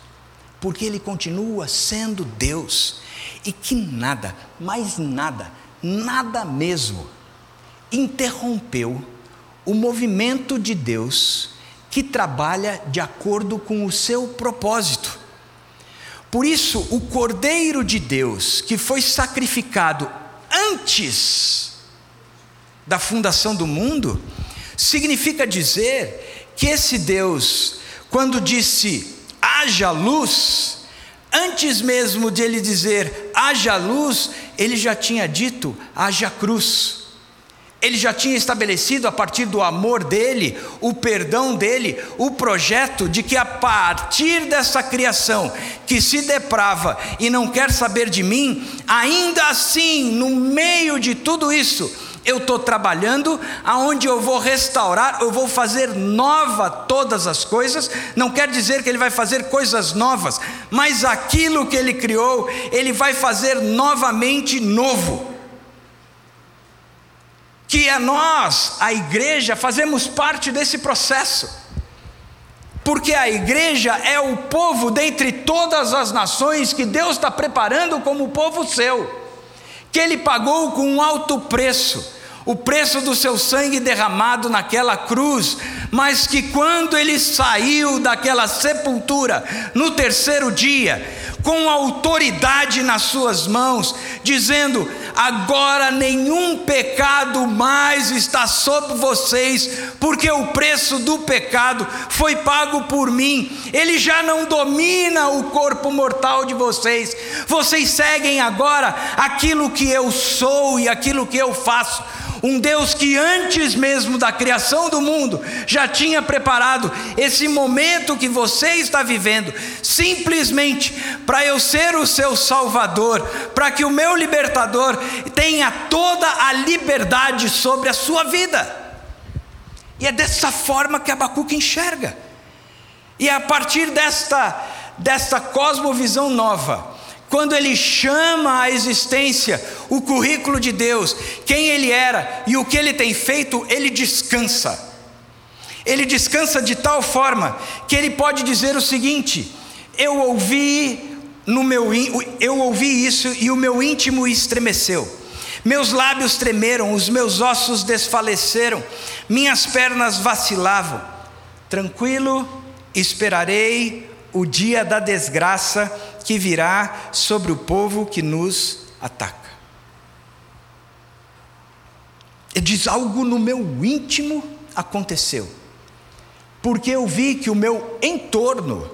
S3: porque Ele continua sendo Deus e que nada, mais nada, nada mesmo, interrompeu o movimento de Deus que trabalha de acordo com o seu propósito. Por isso, o Cordeiro de Deus, que foi sacrificado antes da fundação do mundo, significa dizer que esse Deus, quando disse haja luz, antes mesmo de ele dizer haja luz, ele já tinha dito haja cruz. Ele já tinha estabelecido a partir do amor dele, o perdão dele, o projeto de que a partir dessa criação que se deprava e não quer saber de mim, ainda assim, no meio de tudo isso, eu estou trabalhando, aonde eu vou restaurar, eu vou fazer nova todas as coisas. Não quer dizer que ele vai fazer coisas novas, mas aquilo que ele criou, ele vai fazer novamente novo. Que é nós, a igreja, fazemos parte desse processo. Porque a igreja é o povo dentre todas as nações que Deus está preparando como povo seu, que Ele pagou com um alto preço o preço do seu sangue derramado naquela cruz, mas que quando ele saiu daquela sepultura, no terceiro dia, com autoridade nas suas mãos, dizendo: agora nenhum pecado mais está sobre vocês, porque o preço do pecado foi pago por mim, ele já não domina o corpo mortal de vocês, vocês seguem agora aquilo que eu sou e aquilo que eu faço um Deus que antes mesmo da criação do mundo já tinha preparado esse momento que você está vivendo, simplesmente para eu ser o seu Salvador, para que o meu libertador tenha toda a liberdade sobre a sua vida. E é dessa forma que Abacuque enxerga. E é a partir desta, desta cosmovisão nova, quando ele chama à existência o currículo de Deus, quem ele era e o que ele tem feito, ele descansa. Ele descansa de tal forma que ele pode dizer o seguinte: eu ouvi no meu eu ouvi isso e o meu íntimo estremeceu. Meus lábios tremeram, os meus ossos desfaleceram, minhas pernas vacilavam. Tranquilo, esperarei o dia da desgraça que virá sobre o povo que nos ataca. Ele diz: algo no meu íntimo aconteceu, porque eu vi que o meu entorno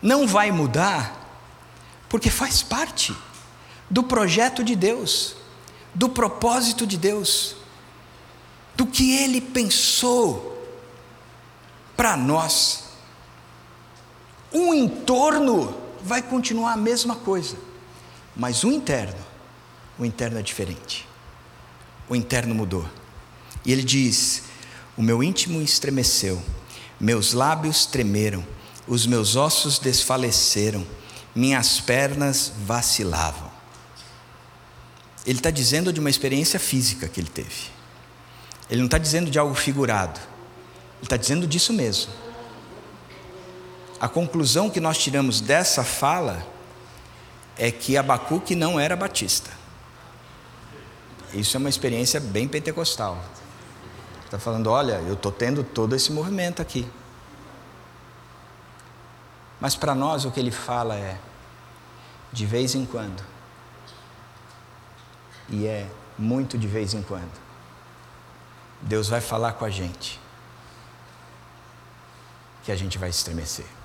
S3: não vai mudar, porque faz parte do projeto de Deus, do propósito de Deus, do que Ele pensou para nós. O entorno vai continuar a mesma coisa, mas o interno, o interno é diferente. O interno mudou. E ele diz: O meu íntimo estremeceu, meus lábios tremeram, os meus ossos desfaleceram, minhas pernas vacilavam. Ele está dizendo de uma experiência física que ele teve. Ele não está dizendo de algo figurado. Ele está dizendo disso mesmo a conclusão que nós tiramos dessa fala é que Abacuque não era batista. Isso é uma experiência bem pentecostal. Está falando, olha, eu estou tendo todo esse movimento aqui. Mas para nós o que ele fala é, de vez em quando, e é muito de vez em quando, Deus vai falar com a gente, que a gente vai estremecer.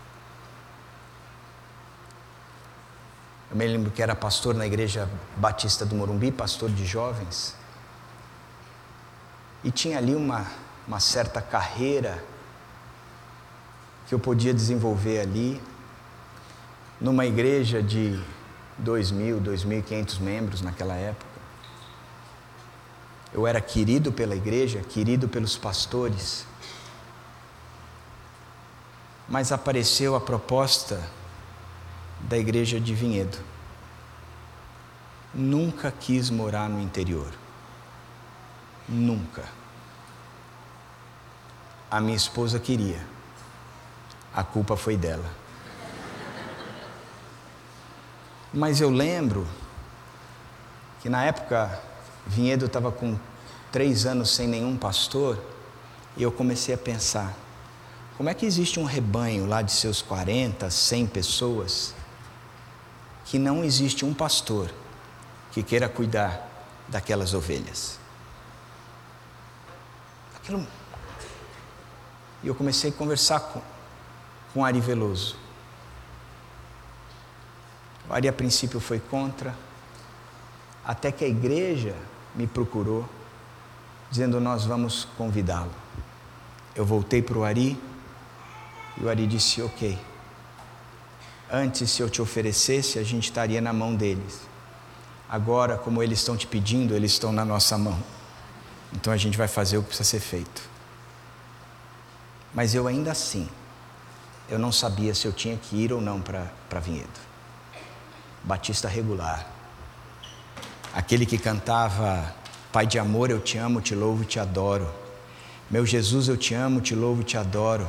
S3: Eu me lembro que era pastor na igreja batista do Morumbi, pastor de jovens. E tinha ali uma, uma certa carreira que eu podia desenvolver ali, numa igreja de 2.000, 2.500 membros naquela época. Eu era querido pela igreja, querido pelos pastores. Mas apareceu a proposta da igreja de Vinhedo. Nunca quis morar no interior. Nunca. A minha esposa queria. A culpa foi dela. Mas eu lembro que na época Vinhedo estava com três anos sem nenhum pastor e eu comecei a pensar: como é que existe um rebanho lá de seus 40, 100 pessoas que não existe um pastor que queira cuidar daquelas ovelhas. Aquilo... E eu comecei a conversar com, com Ari Veloso. O Ari a princípio foi contra, até que a igreja me procurou, dizendo: Nós vamos convidá-lo. Eu voltei para o Ari e o Ari disse: Ok. Antes, se eu te oferecesse, a gente estaria na mão deles. Agora, como eles estão te pedindo, eles estão na nossa mão. Então a gente vai fazer o que precisa ser feito. Mas eu ainda assim, eu não sabia se eu tinha que ir ou não para Vinhedo. Batista regular. Aquele que cantava Pai de amor, eu te amo, te louvo, te adoro. Meu Jesus, eu te amo, te louvo, te adoro.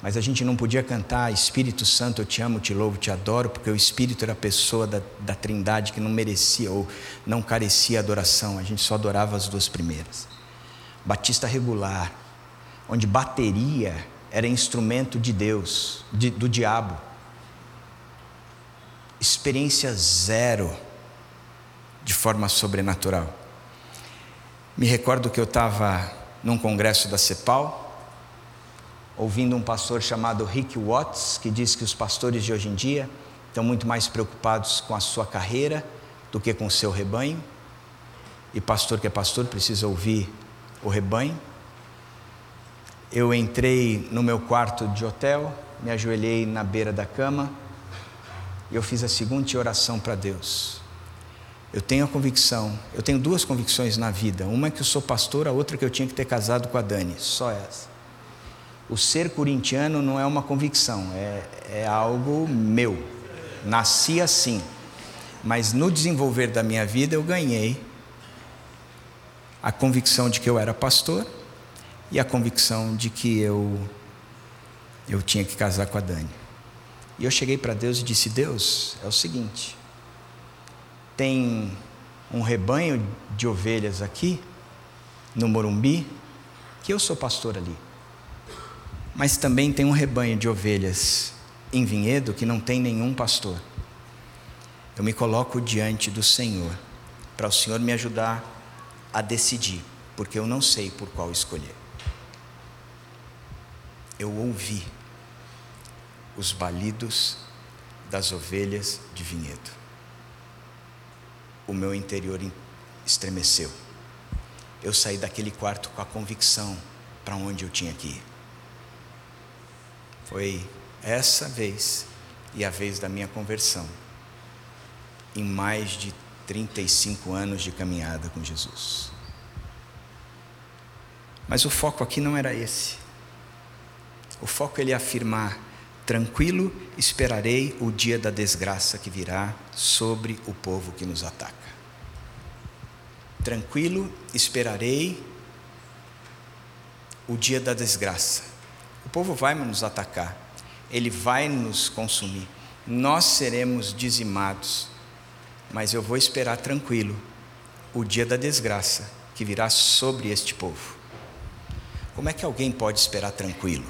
S3: Mas a gente não podia cantar Espírito Santo, eu te amo, te louvo, te adoro, porque o Espírito era a pessoa da, da Trindade que não merecia ou não carecia adoração, a gente só adorava as duas primeiras. Batista regular, onde bateria era instrumento de Deus, de, do diabo. experiência zero de forma sobrenatural. Me recordo que eu estava num congresso da CEPAL, ouvindo um pastor chamado Rick Watts, que diz que os pastores de hoje em dia estão muito mais preocupados com a sua carreira do que com o seu rebanho. E pastor que é pastor precisa ouvir o rebanho. Eu entrei no meu quarto de hotel, me ajoelhei na beira da cama e eu fiz a seguinte oração para Deus. Eu tenho a convicção, eu tenho duas convicções na vida. Uma é que eu sou pastor, a outra é que eu tinha que ter casado com a Dani, só essa. O ser corintiano não é uma convicção, é, é algo meu. Nasci assim. Mas no desenvolver da minha vida eu ganhei a convicção de que eu era pastor e a convicção de que eu eu tinha que casar com a Dani. E eu cheguei para Deus e disse: Deus, é o seguinte, tem um rebanho de ovelhas aqui no Morumbi, que eu sou pastor ali. Mas também tem um rebanho de ovelhas em Vinhedo que não tem nenhum pastor. Eu me coloco diante do Senhor para o Senhor me ajudar a decidir, porque eu não sei por qual escolher. Eu ouvi os balidos das ovelhas de vinhedo. O meu interior estremeceu. Eu saí daquele quarto com a convicção para onde eu tinha que ir. Foi essa vez e a vez da minha conversão, em mais de 35 anos de caminhada com Jesus. Mas o foco aqui não era esse. O foco é ele afirmar Tranquilo esperarei o dia da desgraça que virá sobre o povo que nos ataca. Tranquilo esperarei o dia da desgraça. O povo vai nos atacar, ele vai nos consumir, nós seremos dizimados, mas eu vou esperar tranquilo o dia da desgraça que virá sobre este povo. Como é que alguém pode esperar tranquilo?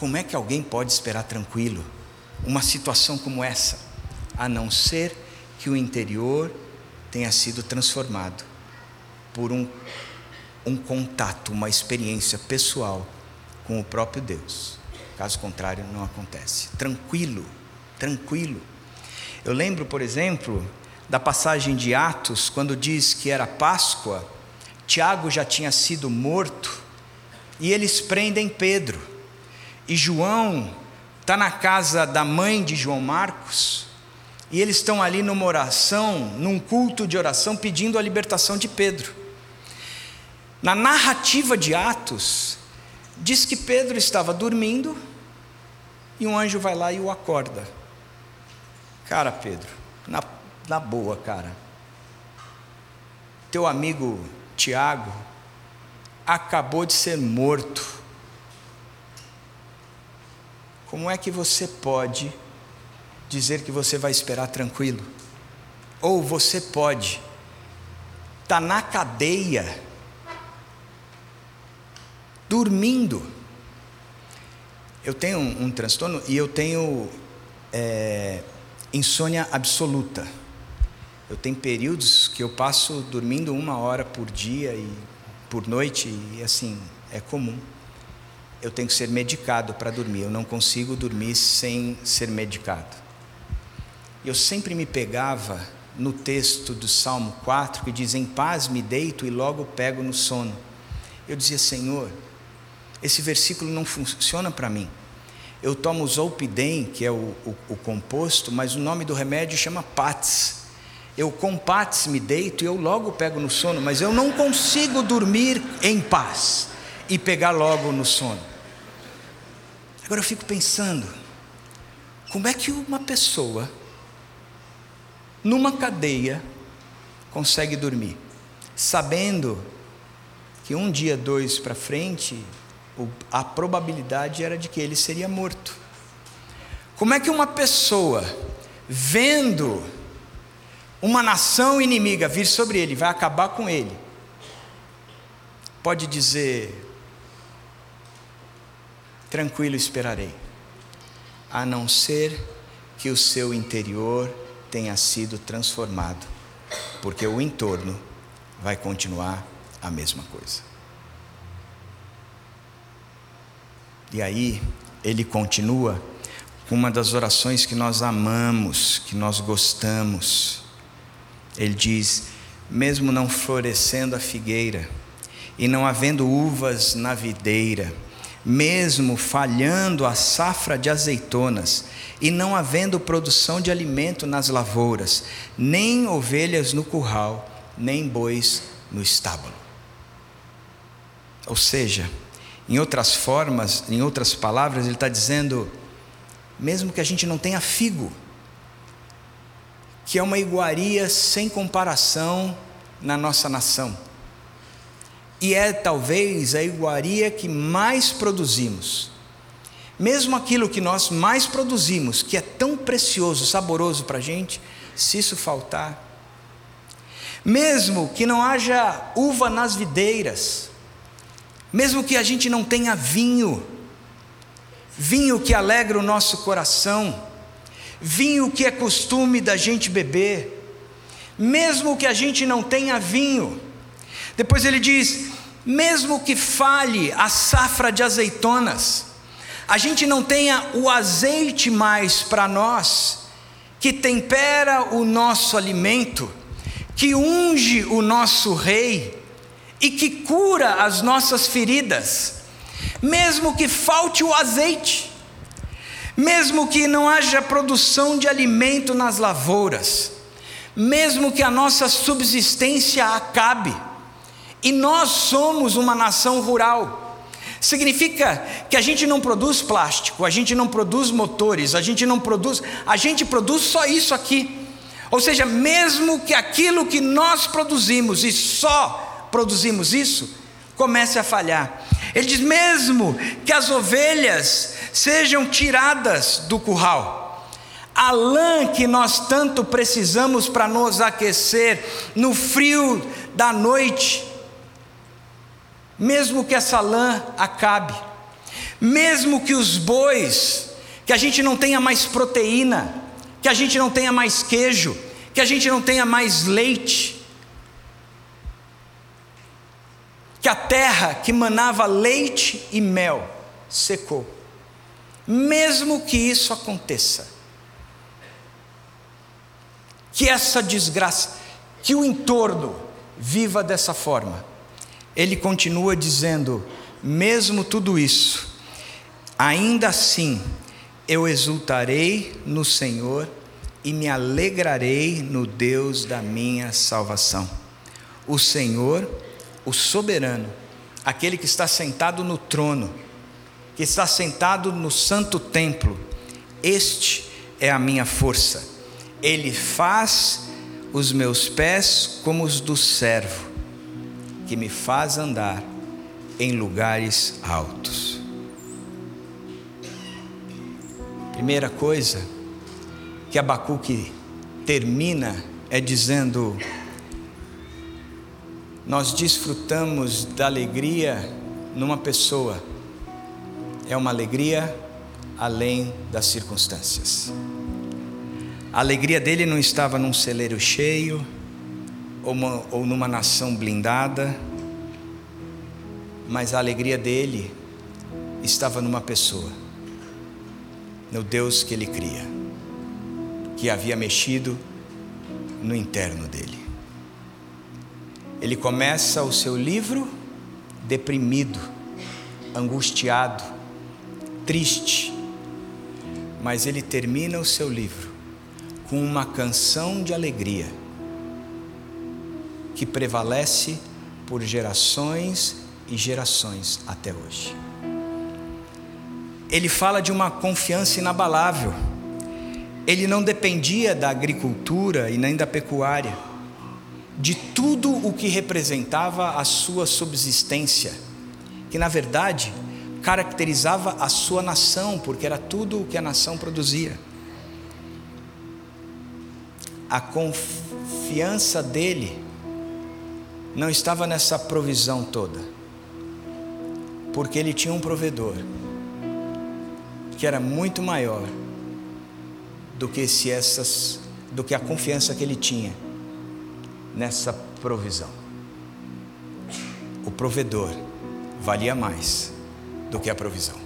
S3: Como é que alguém pode esperar tranquilo uma situação como essa, a não ser que o interior tenha sido transformado por um, um contato, uma experiência pessoal com o próprio Deus? Caso contrário, não acontece. Tranquilo, tranquilo. Eu lembro, por exemplo, da passagem de Atos, quando diz que era Páscoa, Tiago já tinha sido morto, e eles prendem Pedro. E João está na casa da mãe de João Marcos, e eles estão ali numa oração, num culto de oração, pedindo a libertação de Pedro. Na narrativa de Atos, diz que Pedro estava dormindo e um anjo vai lá e o acorda. Cara, Pedro, na, na boa, cara. Teu amigo Tiago acabou de ser morto como é que você pode dizer que você vai esperar tranquilo? Ou você pode estar tá na cadeia, dormindo. Eu tenho um, um transtorno e eu tenho é, insônia absoluta. Eu tenho períodos que eu passo dormindo uma hora por dia e por noite e assim é comum eu tenho que ser medicado para dormir. Eu não consigo dormir sem ser medicado. Eu sempre me pegava no texto do Salmo 4 que diz: Em paz me deito e logo pego no sono. Eu dizia, Senhor, esse versículo não funciona para mim. Eu tomo Zolpidem, que é o, o, o, composto, mas o nome do remédio chama Pats. Eu com Pats me deito e eu logo pego no sono, mas eu não consigo dormir em paz e pegar logo no sono. Agora eu fico pensando, como é que uma pessoa, numa cadeia, consegue dormir, sabendo que um dia, dois para frente, a probabilidade era de que ele seria morto. Como é que uma pessoa, vendo uma nação inimiga vir sobre ele, vai acabar com ele, pode dizer: tranquilo esperarei, a não ser que o seu interior tenha sido transformado, porque o entorno vai continuar a mesma coisa. E aí, ele continua com uma das orações que nós amamos, que nós gostamos. Ele diz: mesmo não florescendo a figueira, e não havendo uvas na videira, mesmo falhando a safra de azeitonas, e não havendo produção de alimento nas lavouras, nem ovelhas no curral, nem bois no estábulo. Ou seja, em outras formas, em outras palavras, ele está dizendo, mesmo que a gente não tenha figo, que é uma iguaria sem comparação na nossa nação. E é talvez a iguaria que mais produzimos. Mesmo aquilo que nós mais produzimos, que é tão precioso, saboroso para a gente, se isso faltar, mesmo que não haja uva nas videiras, mesmo que a gente não tenha vinho, vinho que alegra o nosso coração, vinho que é costume da gente beber, mesmo que a gente não tenha vinho. Depois ele diz: mesmo que falhe a safra de azeitonas, a gente não tenha o azeite mais para nós, que tempera o nosso alimento, que unge o nosso rei e que cura as nossas feridas, mesmo que falte o azeite, mesmo que não haja produção de alimento nas lavouras, mesmo que a nossa subsistência acabe, e nós somos uma nação rural. Significa que a gente não produz plástico, a gente não produz motores, a gente não produz, a gente produz só isso aqui. Ou seja, mesmo que aquilo que nós produzimos e só produzimos isso, comece a falhar. Ele diz: mesmo que as ovelhas sejam tiradas do curral, a lã que nós tanto precisamos para nos aquecer no frio da noite, mesmo que essa lã acabe, mesmo que os bois, que a gente não tenha mais proteína, que a gente não tenha mais queijo, que a gente não tenha mais leite, que a terra que manava leite e mel secou. Mesmo que isso aconteça, que essa desgraça, que o entorno viva dessa forma, ele continua dizendo: mesmo tudo isso, ainda assim eu exultarei no Senhor e me alegrarei no Deus da minha salvação. O Senhor, o soberano, aquele que está sentado no trono, que está sentado no santo templo, este é a minha força. Ele faz os meus pés como os do servo que me faz andar em lugares altos. Primeira coisa que Abacuque termina é dizendo: Nós desfrutamos da alegria numa pessoa, é uma alegria além das circunstâncias. A alegria dele não estava num celeiro cheio, ou, uma, ou numa nação blindada, mas a alegria dele estava numa pessoa, no Deus que ele cria, que havia mexido no interno dele. Ele começa o seu livro deprimido, angustiado, triste, mas ele termina o seu livro com uma canção de alegria que prevalece por gerações e gerações até hoje. Ele fala de uma confiança inabalável. Ele não dependia da agricultura e nem da pecuária, de tudo o que representava a sua subsistência, que na verdade caracterizava a sua nação, porque era tudo o que a nação produzia. A confiança dele não estava nessa provisão toda, porque ele tinha um provedor que era muito maior do que se essas do que a confiança que ele tinha nessa provisão. O provedor valia mais do que a provisão.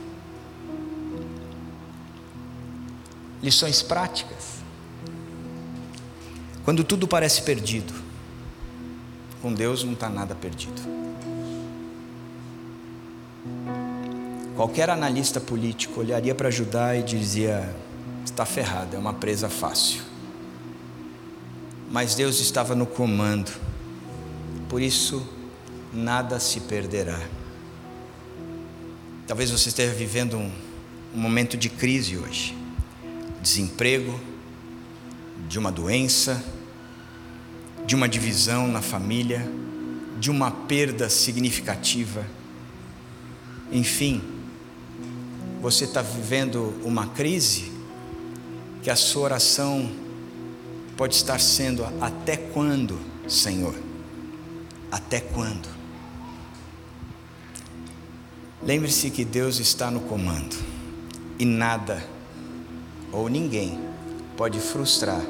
S3: Lições práticas. Quando tudo parece perdido, com Deus não está nada perdido. Qualquer analista político olharia para Judá e dizia: está ferrado, é uma presa fácil. Mas Deus estava no comando, por isso nada se perderá. Talvez você esteja vivendo um, um momento de crise hoje desemprego, de uma doença, de uma divisão na família, de uma perda significativa. Enfim, você está vivendo uma crise que a sua oração pode estar sendo até quando, Senhor? Até quando? Lembre-se que Deus está no comando e nada ou ninguém pode frustrar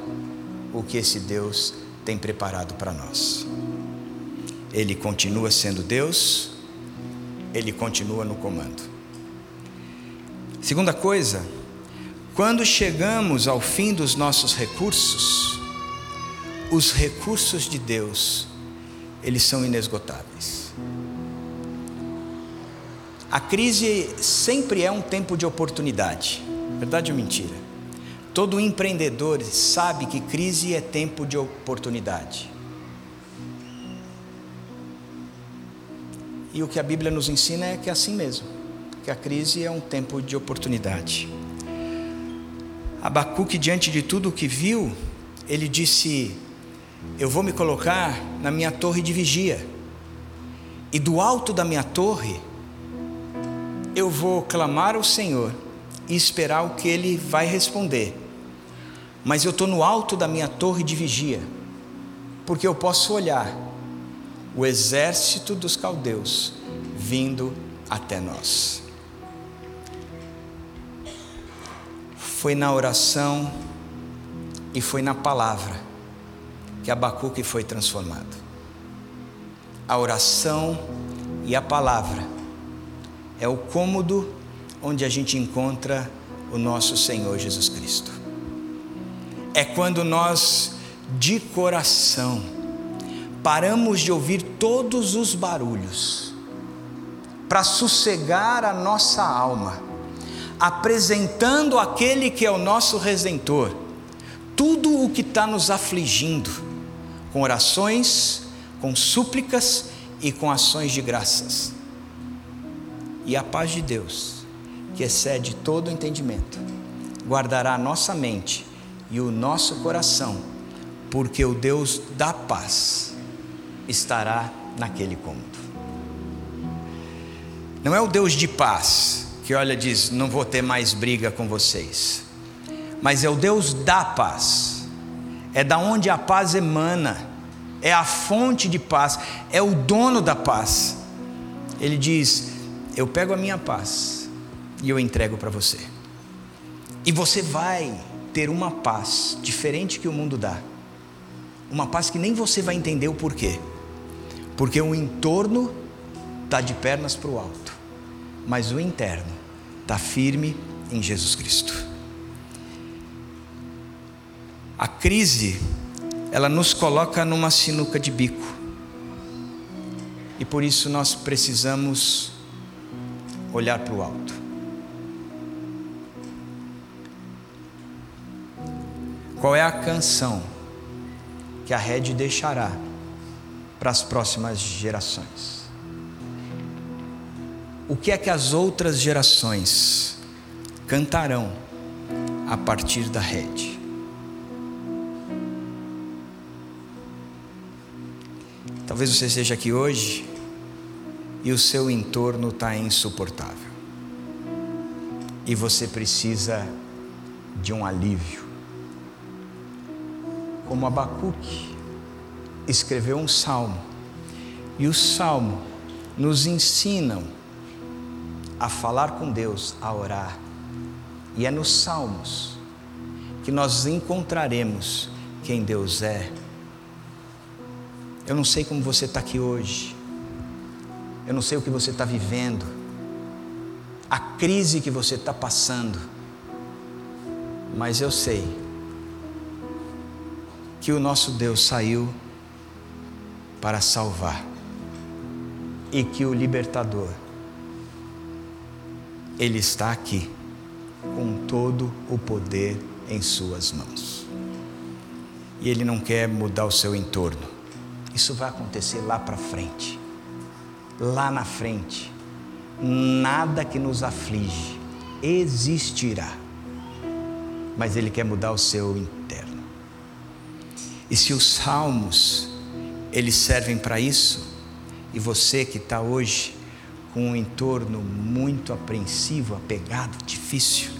S3: o que esse Deus tem preparado para nós. Ele continua sendo Deus, ele continua no comando. Segunda coisa, quando chegamos ao fim dos nossos recursos, os recursos de Deus, eles são inesgotáveis. A crise sempre é um tempo de oportunidade, verdade ou mentira? Todo empreendedor sabe que crise é tempo de oportunidade. E o que a Bíblia nos ensina é que é assim mesmo, que a crise é um tempo de oportunidade. Abacuque, diante de tudo o que viu, ele disse: Eu vou me colocar na minha torre de vigia, e do alto da minha torre, eu vou clamar ao Senhor e esperar o que Ele vai responder mas eu estou no alto da minha torre de vigia, porque eu posso olhar o exército dos caldeus vindo até nós. Foi na oração e foi na palavra que Abacuque foi transformado. A oração e a palavra é o cômodo onde a gente encontra o nosso Senhor Jesus Cristo é quando nós, de coração, paramos de ouvir todos os barulhos, para sossegar a nossa alma, apresentando aquele que é o nosso redentor, tudo o que está nos afligindo, com orações, com súplicas e com ações de graças. E a paz de Deus, que excede todo entendimento, guardará a nossa mente e o nosso coração, porque o Deus da paz estará naquele cômodo. Não é o Deus de paz que olha e diz: Não vou ter mais briga com vocês, mas é o Deus da paz, é da onde a paz emana, é a fonte de paz, é o dono da paz. Ele diz: Eu pego a minha paz e eu entrego para você, e você vai ter uma paz diferente que o mundo dá. Uma paz que nem você vai entender o porquê. Porque o entorno está de pernas para o alto, mas o interno está firme em Jesus Cristo. A crise, ela nos coloca numa sinuca de bico. E por isso nós precisamos olhar para o alto. Qual é a canção que a rede deixará para as próximas gerações? O que é que as outras gerações cantarão a partir da rede? Talvez você esteja aqui hoje e o seu entorno está insuportável. E você precisa de um alívio como Abacuque, escreveu um salmo. E o salmo nos ensinam a falar com Deus, a orar. E é nos salmos que nós encontraremos quem Deus é. Eu não sei como você está aqui hoje, eu não sei o que você está vivendo, a crise que você está passando, mas eu sei que o nosso Deus saiu para salvar e que o libertador, ele está aqui com todo o poder em Suas mãos. E Ele não quer mudar o seu entorno. Isso vai acontecer lá para frente. Lá na frente, nada que nos aflige existirá. Mas Ele quer mudar o seu interno. E se os salmos, eles servem para isso, e você que está hoje com um entorno muito apreensivo, apegado, difícil,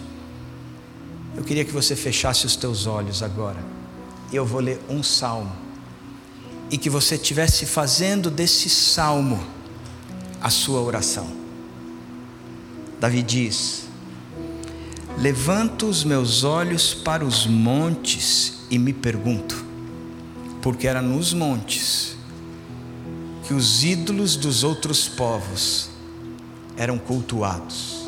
S3: eu queria que você fechasse os teus olhos agora. Eu vou ler um salmo. E que você estivesse fazendo desse salmo a sua oração. Davi diz: Levanto os meus olhos para os montes e me pergunto, porque era nos montes que os ídolos dos outros povos eram cultuados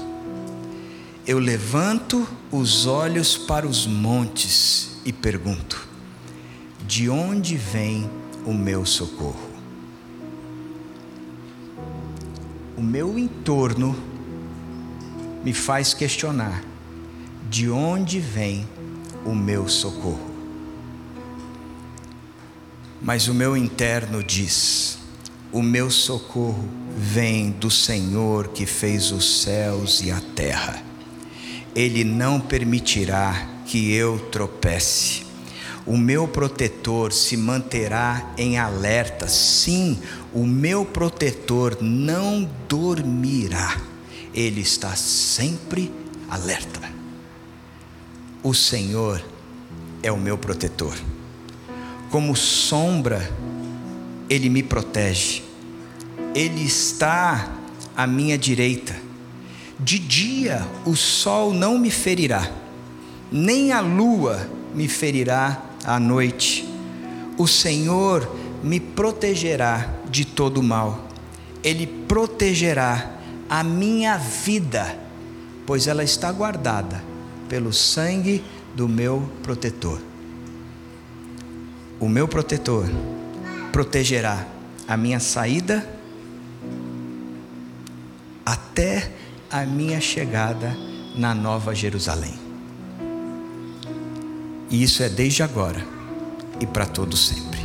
S3: eu levanto os olhos para os montes e pergunto: de onde vem o meu socorro? O meu entorno me faz questionar: de onde vem o meu socorro? Mas o meu interno diz: o meu socorro vem do Senhor que fez os céus e a terra. Ele não permitirá que eu tropece. O meu protetor se manterá em alerta. Sim, o meu protetor não dormirá. Ele está sempre alerta. O Senhor é o meu protetor. Como sombra, Ele me protege. Ele está à minha direita de dia o sol não me ferirá, nem a lua me ferirá à noite. O Senhor me protegerá de todo mal. Ele protegerá a minha vida, pois ela está guardada pelo sangue do meu protetor. O meu protetor protegerá a minha saída até a minha chegada na Nova Jerusalém. E isso é desde agora e para todo sempre.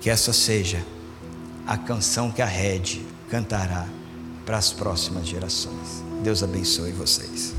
S3: Que essa seja a canção que a Rede cantará para as próximas gerações. Deus abençoe vocês.